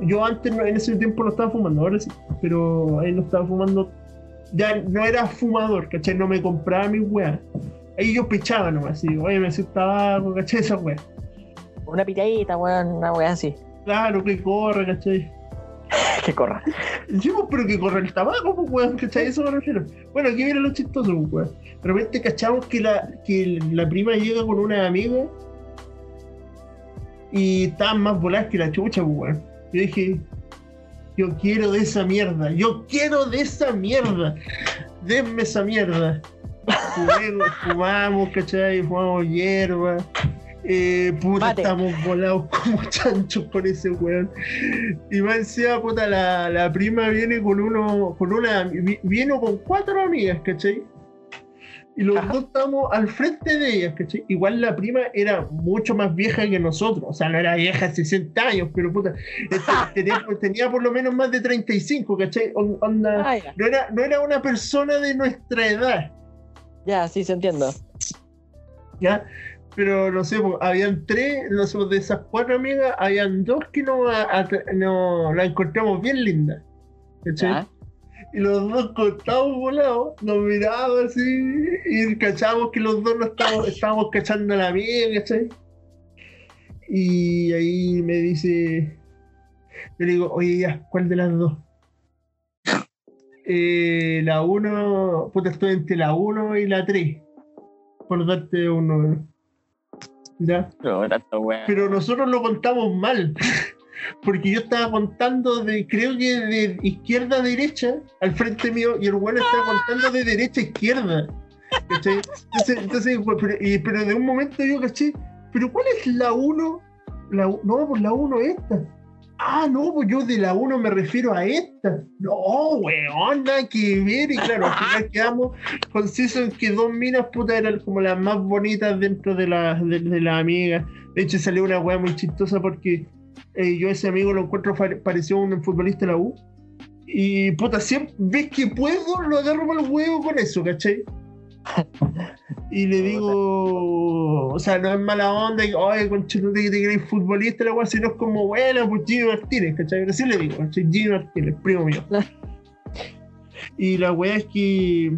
Yo antes, en ese tiempo no estaba fumando, ahora sí, pero ahí no estaba fumando. Ya no era fumador, ¿cachai? No me compraba mi weá. Ahí yo pechaba nomás, así, oye, me hace tabaco, ¿cachai? Esa weá. Una pitadita, weón, una weá así. Claro, que corre, ¿cachai? (laughs) Que corra. Sí, pues, pero que corre el tabaco, pues, weón, ¿cachai? Eso me refiero. Bueno, aquí viene lo chistoso, pues, weón. De repente cachamos que la, que la prima llega con una amiga y estaban más voladas que la chucha, pues. Yo dije, yo quiero de esa mierda, yo quiero de esa mierda. Denme esa mierda. Fumamos, (laughs) ¿cachai? Fumamos hierba. Eh, puta, Mate. estamos volados como (laughs) chanchos con ese weón. Y más encima, puta, la, la prima viene con uno, con una, vi- vino con cuatro amigas, ¿cachai? Y los Ajá. dos estamos al frente de ellas, ¿cachai? Igual la prima era mucho más vieja que nosotros, o sea, no era vieja de 60 años, pero puta, este, (laughs) tenía, tenía por lo menos más de 35, ¿cachai? On- Onda, Ah, no, era, no era una persona de nuestra edad, Ya, sí, se entiendo. ¿ya? Pero no sé, pues, habían tres, no sé, de esas cuatro amigas, habían dos que no, a- no la encontramos bien linda. ¿Cachai? Y los dos contados volados, nos mirábamos así y cachábamos que los dos no estábamos, estábamos cachando a la amiga, ¿cachai? Y ahí me dice, yo le digo, oye, ya, ¿cuál de las dos? Eh, la 1, puta, estoy entre la 1 y la 3, por darte uno. ¿Ya? No, tanto weón. Pero nosotros lo contamos mal. Porque yo estaba contando de, creo que de izquierda a derecha, al frente mío, y el bueno estaba contando de derecha a izquierda. ¿Cachai? Entonces, entonces, pero, y- pero de un momento yo caché, pero ¿cuál es la 1? La, no, pues la 1 esta. Ah, no, pues yo de la 1 me refiero a esta. No, weón, nada que ver. Y claro, al final (laughs) quedamos concisos en que dos minas putas eran como las más bonitas dentro de las de, de las amigas. De hecho, salió una weá muy chistosa porque eh, yo ese amigo lo encuentro a un futbolista de la U. Y puta, siempre ves que puedo, lo agarro para el huevo con eso, ¿cachai? (laughs) Y le digo, o sea, no es mala onda, y, oye, conchetumare que te crees futbolista, la sino es como, bueno, pues Gino Martínez, ¿cachai? Pero sí le digo. Gino Martínez, primo mío. Y la weá es que,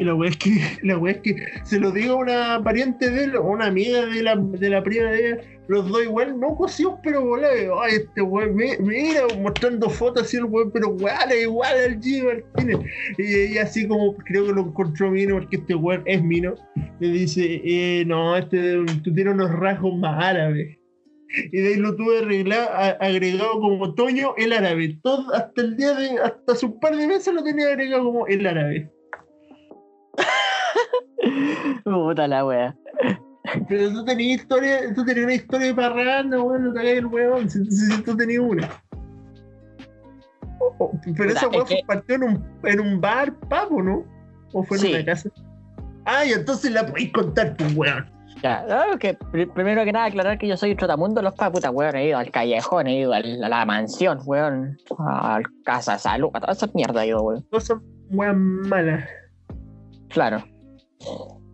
la weá es que, (laughs) la es que se lo digo a una pariente de él, o una amiga de la, de la prima de ella, los dos igual, no cosidos, pero volado. Ay, este weón, mira, mostrando fotos así el weón, pero weón, igual al Gino Martínez. Y ella así como, creo que lo encontró mino, porque este weón es mino, le dice, eh, no, este, tú tienes unos rasgos más árabes. Y de ahí lo tuve arreglado, agregado como Toño el árabe. Hasta el día de, hasta un par de meses lo tenía agregado como el árabe. (laughs) Puta la wea. Pero tú tenías historia, tú tenías una historia de parranda, weón, no te hagas el weón, si, tú tenías una. Pero Puta, esa es que- fue partió en un, en un bar, papo, ¿no? ¿O fue en Sí. una casa? Ah, y entonces la podéis contar, pues weón. Ya, no, que pr- primero que nada aclarar que yo soy trotamundo los pa puta weón, he ido al callejón, he ido al- a la mansión, weón, a casa de salud, a toda esa mierda he ido, weón. Cosas weón malas. Claro.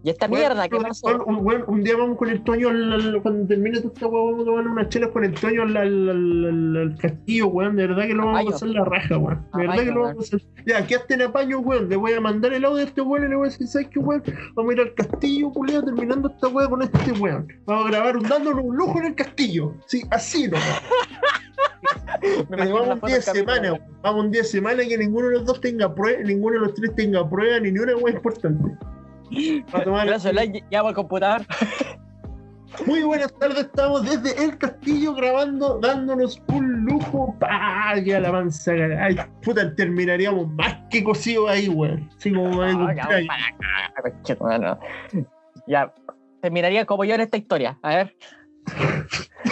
Y esta mierda, ¿qué weón, pasó? un día vamos con el Toño, al- al- cuando termine toda esta weón, vamos a tomar unas chelas con el Toño al, castillo, weón. De verdad que lo vamos a pasar la raja, weón. De verdad que lo vamos a hacer. Ya, quedaste en apaño, weón. Le voy a mandar el audio a este weón y le voy a decir, ¿sabes qué, weón? Vamos a ir al castillo, culiado, terminando esta weón con este weón. Vamos a grabar un dándonos un lujo en el castillo. Sí, así (laughs) no. Pero vamos la un foto día de del capítulo, semana, weón. weón. Vamos un día de semana que ninguno de los dos tenga prueba, ninguno de los tres tenga prueba, ni ni una weón importante. Para tomar Gracias, like, llamo al computador. Muy buenas tardes, estamos desde el castillo grabando, dándonos un lujo. ¡Pah! Ya la mansa, cara. Ay, puta, terminaríamos más que cosidos ahí, weón. Así como No, ya, para acá, conchetumare. Ya, terminaría como yo en esta historia. A ver. (laughs)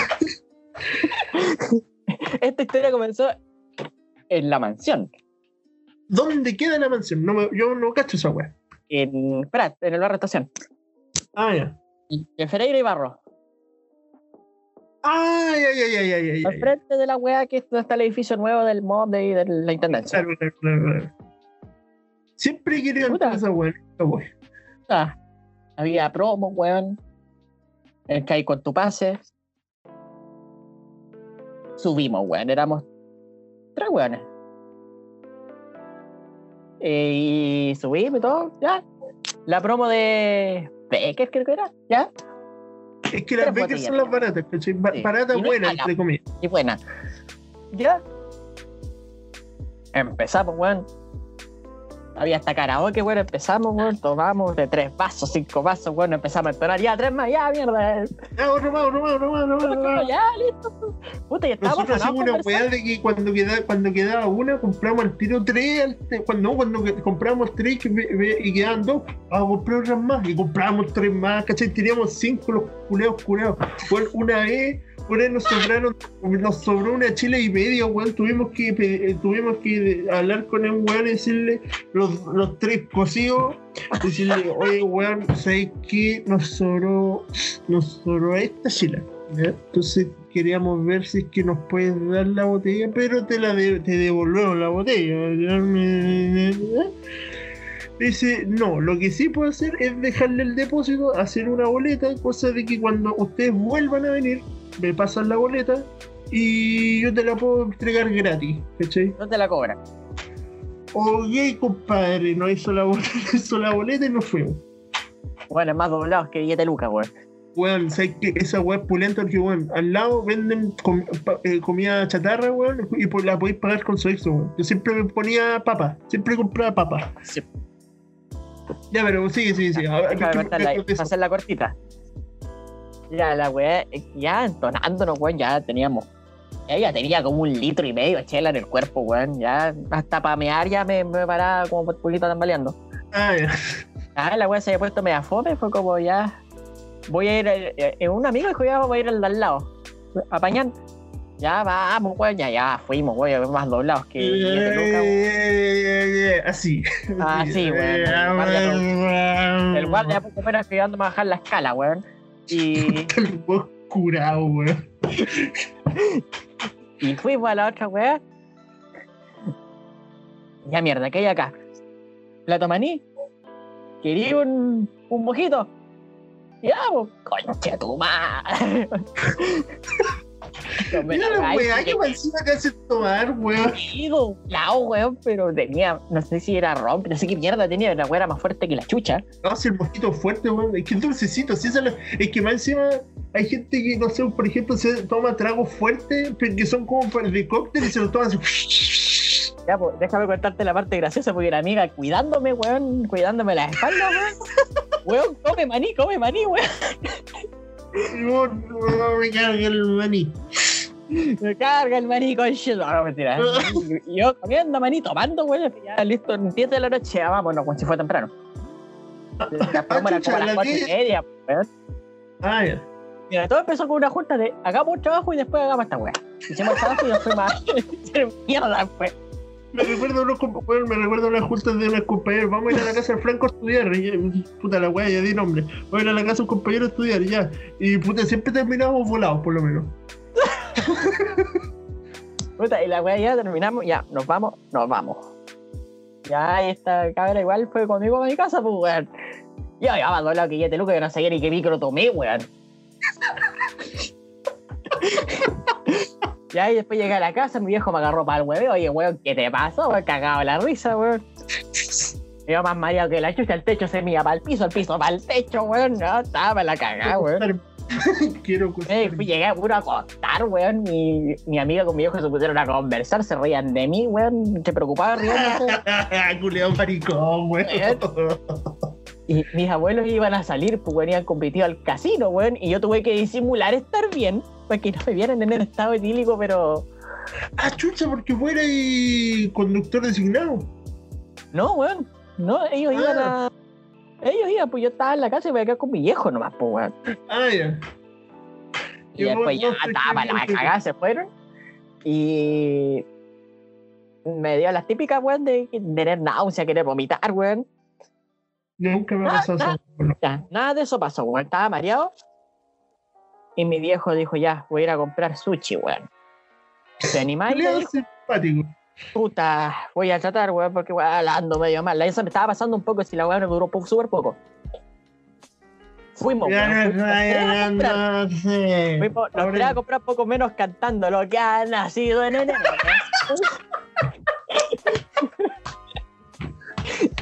esta historia comenzó en la mansión. ¿Dónde queda la mansión? No me- yo no cacho esa weá. En Prat, en el barrio estación. Ah, ya. En Ferreira y Barro. Ay, ay, ay, ay, ay, ay. Al frente de la weá que está el edificio nuevo del MOB de, de la intendencia. Claro, claro, claro, claro. Siempre querido entrar esa weá. Ah, había promo, weón. El que hay con tu pase. Subimos, weón. Éramos tres weones. Eh, y subimos y todo, ya. La promo de Becker, creo que era, ya. Es que las Tres Beckers son las baratas, ¿cachai? Sí. Baratas Y entre comillas. Y buena. Ya. Empezamos, weón. Había hasta karaoke, weón. Empezamos, weón. Tomamos de tres vasos, cinco vasos, weón. Empezamos a entonar. Ya, tres más, ya, mierda. Ah, otro más, otro más, otro más, otro. Ya, listo. Puta, ya estábamos Nosotros hacemos una weá de que cuando quedaba, cuando quedaba una, compramos al tiro tres, cuando, no, cuando compramos tres y quedaban dos, a comprar otras más, y compramos tres más, ¿cachai? Teníamos cinco los culeos culeados. Bueno, una vez, una nos sobraron, nos sobró una chile y medio, weón, tuvimos que eh, tuvimos que hablar con el weón y decirle los, los tres cocidos, decirle, oye weón, ¿sabes qué? Nos sobró, nos sobró esta chila. Entonces queríamos ver si es que nos puedes dar la botella, pero te la de- te devolvemos la botella. Dice, no, lo que sí puedo hacer es dejarle el depósito, hacer una boleta, cosa de que cuando ustedes vuelvan a venir, me pasan la boleta y yo te la puedo entregar gratis, ¿cachai? No te la cobran. Ok, compadre, no hizo la boleta, (laughs) hizo la boleta y nos fuimos. Bueno, es más doblados que billete Lucas, weón. Weón, ¿sabes qué? Esa weá es pulenta porque, weón, al lado venden com- eh, comida chatarra, weón, y la podéis pagar con su extra, weón. Yo siempre me ponía papa, siempre compraba papa. Sí. Ya, pero sí, sí, sí. A ver, Déjame ¿qué- cortarla ahí, qué- qué- para hacerla cortita. Ya, la weá, eh, ya entonándonos, weón, ya teníamos. Ya, ya tenía como un litro y medio de chela en el cuerpo, weón. Ya hasta para mear ya me, me paraba como por poquito tambaleando. Ah, ya. Ah, la weá se había puesto media fome, fue como ya. Voy a ir. eh, eh, un amigo dijo ya vamos a ir al de al lado. Apañan. Ya vamos, weón, ya, ya, fuimos, weón, más doblados que weón. Eh, Así. Ah, (laughs) weón. El guardia, el guardia poco menos ayudándome a bajar la escala, weón. (laughs) Y, El weón curado, weón. y fuimos a la otra weá. Ya mierda, ¿qué hay acá? Plato maní. ¿Quería un, un mojito? Ya, pues, concha tu madre. (laughs) Tomé Mira la weá que encima que hace tomar, weón. doblado, weón, pero tenía, no sé si era ron, no sé qué mierda tenía, la weá era más fuerte que la chucha. No, si el mosquito fuerte, weón. Es que es dulcecito. Si esa la- es que más encima hay gente que, no sé, por ejemplo, se toma tragos fuertes, pero que son como para- de cóctel y se los toman así. Ya, pues, déjame contarte la parte graciosa porque la amiga cuidándome, weón, cuidándome la espalda, weón. Weón, (laughs) come maní, come maní, weón. No, no me carga el maní. Me carga el maní con shit. No, no, mentira. (laughs) Yo comiendo maní, tomando, weón. Ya listo, 10 de la noche, ya vámonos, (laughs) como si fuera temprano. La promo era como a las chucha, 4 y media, weón. Ah, ya. Mira, todo empezó con una junta de hagamos un trabajo y después hagamos esta weá. Hicimos el trabajo y a (laughs) hacer mierda, pues. Me recuerdo unos weón, me recuerdo unas juntas de unos compañeros. Vamos a ir a la casa del Franco a estudiar. Y, puta la weá, ya di nombre. Vamos a ir a la casa de un compañero a estudiar, y ya. Y puta, siempre terminamos volados, por lo menos. (laughs) Puta, y la weá ya terminamos, ya, nos vamos, nos vamos. Ya, y esta cabra igual fue conmigo a mi casa, pues, weón. Yo ya me doblado que ya te luca que no sabía ni qué micro tomé, weón. (laughs) ya, y después llegué a la casa, mi viejo me agarró para el hueveo. Oye, weón, ¿qué te pasó? Weón, cagado la risa, weón. Yo más mareado que la chucha, el techo se mía para el piso, el piso para el techo, weón. No, estaba la cagada, weón. Quiero Eh, (laughs) llegué a puro a acostar, weón. Mi, mi amiga con mi viejo se pusieron a conversar, se reían de mí, weón. Se preocupaba riéndose. (laughs) Culeado maricón, weón. (laughs) Y mis abuelos iban a salir, pues venían competido al casino, weón. Y yo tuve que disimular estar bien, para que no me vieran en el estado etílico, pero. Ah, chucha, porque fuera y conductor designado. No, weón. No, ellos iban a. Ellos iban, pues yo estaba en la casa y me quedé con mi viejo nomás, pues, weón. Ah, ya. Y Yo después no- ya no estaba qué- la cagada, se fueron. Y. Me dio las típicas, weón, de tener náusea, querer vomitar, weón. Nunca me ha Ah, pasado ah. eso. Ya, nada de eso pasó, weón. Estaba mareado. Y mi viejo dijo, ya, voy a ir a comprar sushi, weón. Culeado dijo, simpático. puta, voy a tratar, weón, porque weón, ando medio mal. La me estaba pasando un poco si la weón me duró po- súper poco. Fuimos, weón. fuimos. Fuimos, nos Ahora- tiramos a comprar poco menos cantando lo que ha nacido en enero. (laughs)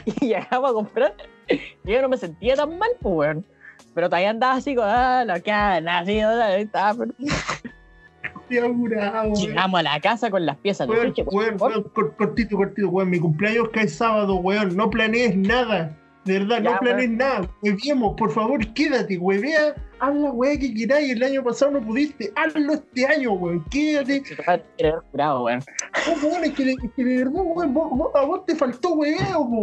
y llegamos a comprar. (laughs) Yo no me sentía tan mal, pues, weón. Pero todavía andaba así con ah, lo que ha nacido. Estaba, (laughs) weón. Llegamos a la casa con las piezas Weón, cortito, cortito, weón. Mi cumpleaños cae sábado, weón. No planees nada. De verdad, Ya, no planees nada. Hueviemos, por favor, quédate, huevea. Haz la weá que queráis. El año pasado no pudiste. Hazlo este año, weón. Quédate. Tu padre quiere haber jurado, weón. No, weón, es que, es que de verdad, weón, vos- vos- a vos te faltó po,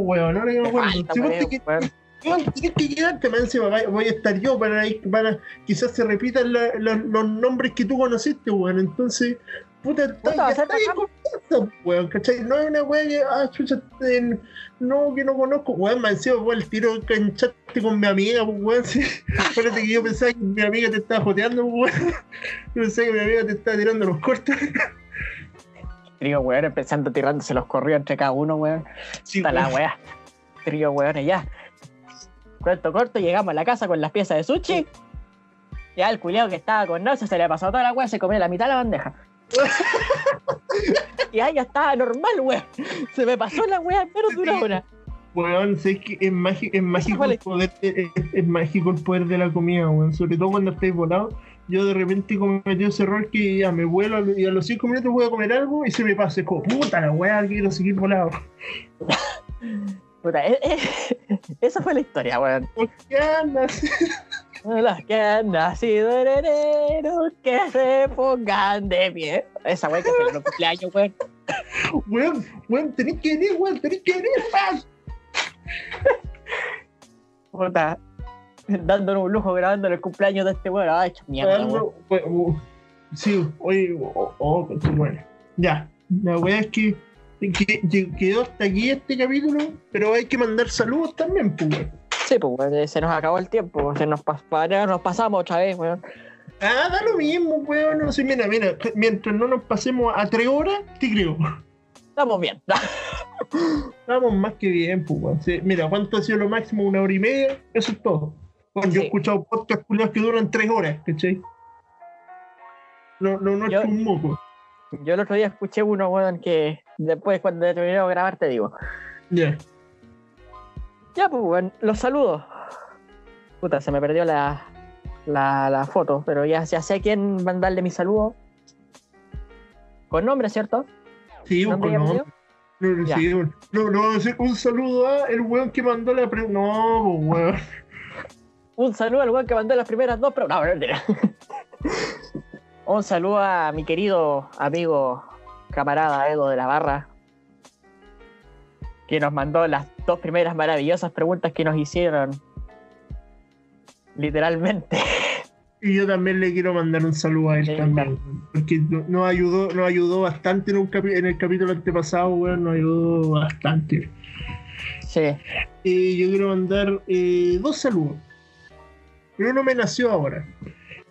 weón. Ahora que me Te acuerdo. Si vos te weón, weón. weón, tienes que quedarte, man, encima, va- voy a estar yo para, para quizás se repitan la- la- los nombres que tú conociste, weón. Entonces, puta, está, Puta, está ahí weón, ¿cachai? No es una weá que, ah, chucha, eh, no, que no conozco, weón, me encima, weón, el tiro que enchaste con mi amiga, pues, weón, sí. (laughs) Espérate que yo pensaba que mi amiga te estaba joteando, pues, weón. Yo pensaba que mi amiga te estaba tirando los cortes. Trío, weón, empezando tirándose los corridos entre cada uno, weón. Sí, Está la weá. Trío, weón, y ya. Cuento corto, llegamos a la casa con las piezas de sushi. Ya el culiao que estaba con náusea se le pasó toda la weá, se comió la mitad de la bandeja. (laughs) y ahí ya estaba normal, weón. Se me pasó la weá en menos de una hora. Weón, sé que es mágico, es mágico el poder, es, es mágico el poder de la comida, weón. Sobre todo cuando estáis volados. Yo de repente cometí ese error que ya me vuelo y a los 5 minutos voy a comer algo y se me pasa. Es como, puta la weá, quiero seguir volado. (laughs) Puta, eh, eh, (laughs) esa fue la historia, weón. ¿Por qué andas? Los que han nacido en enero, que se pongan de pie. Esa weá que se le cumpleaños, weón. Weón, weón, tenés que venir, weón, tenés que venir. Puta, dándonos un lujo grabando el cumpleaños de este weón. Ay, hecho mierda, weón, Sí, oye, oh, oh, bueno. Ya, la weá es que, que- que quedó hasta aquí este capítulo, pero hay que mandar saludos también, pues, weón. Sí, pues weón, se nos acabó el tiempo, se nos, pas- nos pasamos otra vez, weón. Ah, da lo mismo, weón. No sé, mira, mira, mientras no nos pasemos a tres horas, te creo. Estamos bien. (laughs) Estamos más que bien, pues, weón. Sí, mira, ¿cuánto ha sido lo máximo? Una hora y media, eso es todo. Bueno, yo he Sí. escuchado podcasts que duran tres horas, ¿cachai? No, no, no Yo- es un moco. Yo el otro día escuché uno, weón, que después cuando terminemos de grabar te digo. Ya. Ya, pues, weón, los saludos. Puta, se me perdió la, la, la foto, pero ya, ya sé a quién mandarle mi saludo. Con nombre, ¿cierto? Sí, pues, ¿Nombre y no. apellido? No, no, sí, bueno. no, no, un saludo a el weón que mandó la pre... No, pues, weón. Un saludo al weón que mandó las primeras dos, pero no, no, mentira. Un saludo a mi querido amigo, camarada Edo de la Barra, que nos mandó las dos primeras maravillosas preguntas que nos hicieron. Literalmente. (laughs) Y yo también le quiero mandar un saludo a él Sí, también, weón, porque no- nos ayudó, nos ayudó bastante en, un capi- en el capítulo antepasado, weón, nos ayudó bastante. Sí. Eh, yo quiero mandar eh, dos saludos. Pero uno me nació ahora.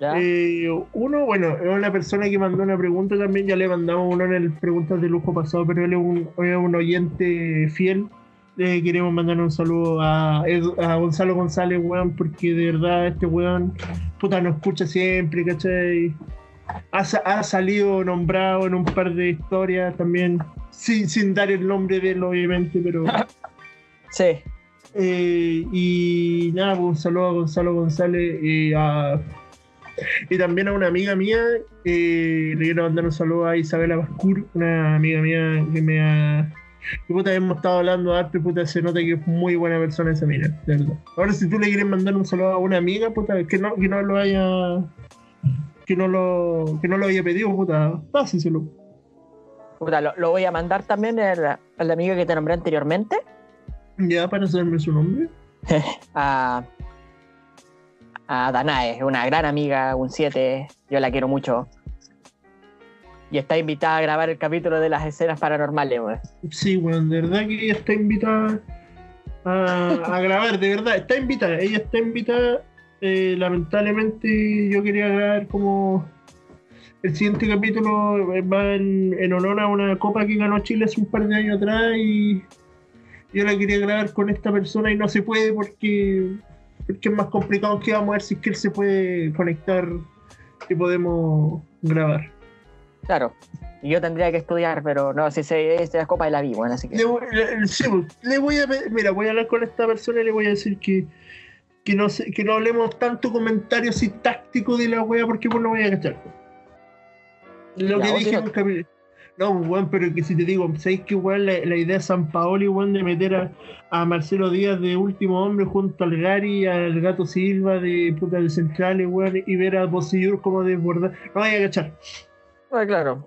Eh, uno, bueno, es una persona que mandó una pregunta también, ya le mandamos uno en el Preguntas de Lujo pasado, pero él es un, es un oyente fiel. Queremos mandar un saludo a, Gonzalo González, weón, porque de verdad este weón, puta, nos escucha siempre, ¿cachai? Ha, ha salido nombrado en un par de historias también, sin, sin dar el nombre de él, obviamente, pero... (laughs) Sí. Eh, y nada, pues un saludo a Gonzalo González y, a- (laughs) y también a una amiga mía. eh, le quiero mandar un saludo a Isabela Bascur, una amiga mía que me ha. Que puta, hemos estado hablando de arte, puta, se nota que es muy buena persona esa mina, de verdad. Ahora, si tú le quieres mandar un saludo a una amiga, puta, que no, que no lo haya. Que no lo, que no lo haya pedido, puta, pásenselo. Puta, lo, lo voy a mandar también al, al amigo que te nombré anteriormente. Ya, para saberme su nombre. A, (laughs) a Danae, una gran amiga, un 7. Yo la quiero mucho. Y está invitada a grabar el capítulo de las escenas paranormales, weón. Sí, bueno, de verdad que ella está invitada a, grabar, de verdad, está invitada, ella está invitada. eh, lamentablemente yo quería grabar como el siguiente capítulo eh, va en honor a una copa que ganó Chile hace un par de años atrás y yo la quería grabar con esta persona y no se puede porque, porque es más complicado que vamos a ver si es que él se puede conectar y podemos grabar. Claro. Y yo tendría que estudiar, pero no, si se es la copa de la vi, bueno, así que. Le, voy- le- sí, le voy a mira, voy a hablar con esta persona y le voy a decir que, que no se- que no hablemos tanto comentarios y tácticos de la wea porque pues no voy a cachar. Lo Ya, que dije en capítulo. No, weón, pero que si te digo, ¿sabéis que weón la, la idea de San Paoli, weón, de meter a, a Marcelo Díaz de último hombre junto al Gary, al Gato Silva de puta de centrales, weón, y ver a Bosillur como desbordar? No voy a cachar. Ah, claro.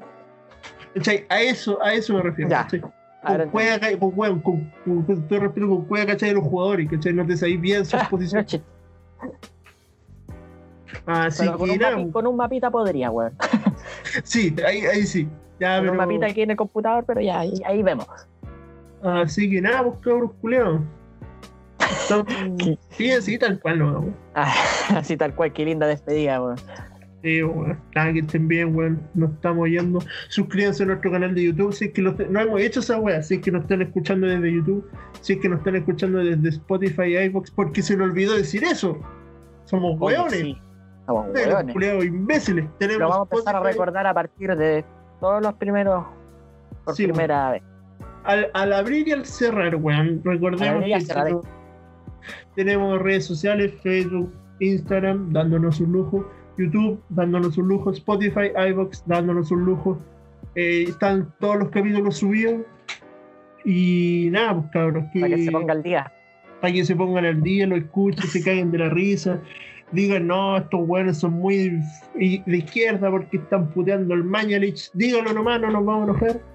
¿Cachai? A eso, a eso me refiero. Ya. con cueva, con, weón, con, con, con todo respeto, con cueva, ¿cachai? De los jugadores, ¿cachai? No te sabéis bien sus (laughs) posiciones. Así Pero con que un, nada, mapi- con un mapita podría, weón. sí, ahí, ahí sí. Ya, un pero, mapita aquí en el computador, pero ya, ahí, ahí vemos. Así que nada, pues cabros culeados. (laughs) Sí, así tal cual, no, weón. Ah, (laughs) así tal cual, qué linda despedida, weón. Sí, weón. Nada, que estén bien, weón. Nos estamos yendo. Suscríbanse a nuestro canal de YouTube. Si es que lo- no hemos hecho esa weá. Si es que nos están escuchando desde YouTube. Si es que nos están escuchando desde Spotify y iVoox. Porque se le olvidó decir eso. Somos weones. sí, Somos los weones. culiados imbéciles. Tenemos Lo vamos a empezar a recordar a partir de todos los primeros. Por Sí, primera vez. Al, al abrir y al cerrar, weón. Recordemos que cerrar. tenemos, tenemos redes sociales, Facebook, Instagram, dándonos un lujo, YouTube, dándonos un lujo, Spotify, iVoox, dándonos un lujo. Eh, están todos los capítulos subidos. Y nada, pues cabros, que, Para que se ponga al día. para que se pongan al día, lo escuchen, se caigan de la risa, digan, no, estos buenos son muy de izquierda porque están puteando al Mañalich, díganlo nomás, no nos vamos a enojar. (laughs)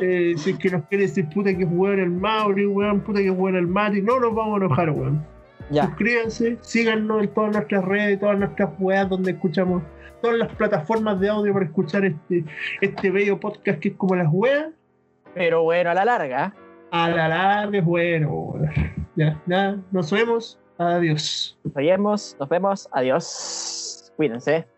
Eh, si es que nos quiere decir puta que jugar el Mauri, weón, puta que jugar el Mati, no nos vamos a enojar, weón. Ya. Suscríbanse, síganos en todas nuestras redes, todas nuestras weas donde escuchamos, todas las plataformas de audio para escuchar este, este bello podcast que es como las weas. Pero bueno, a la larga. A la larga es bueno. Ya, nada, nos vemos. Adiós. Nos vemos, nos vemos. Adiós. Cuídense.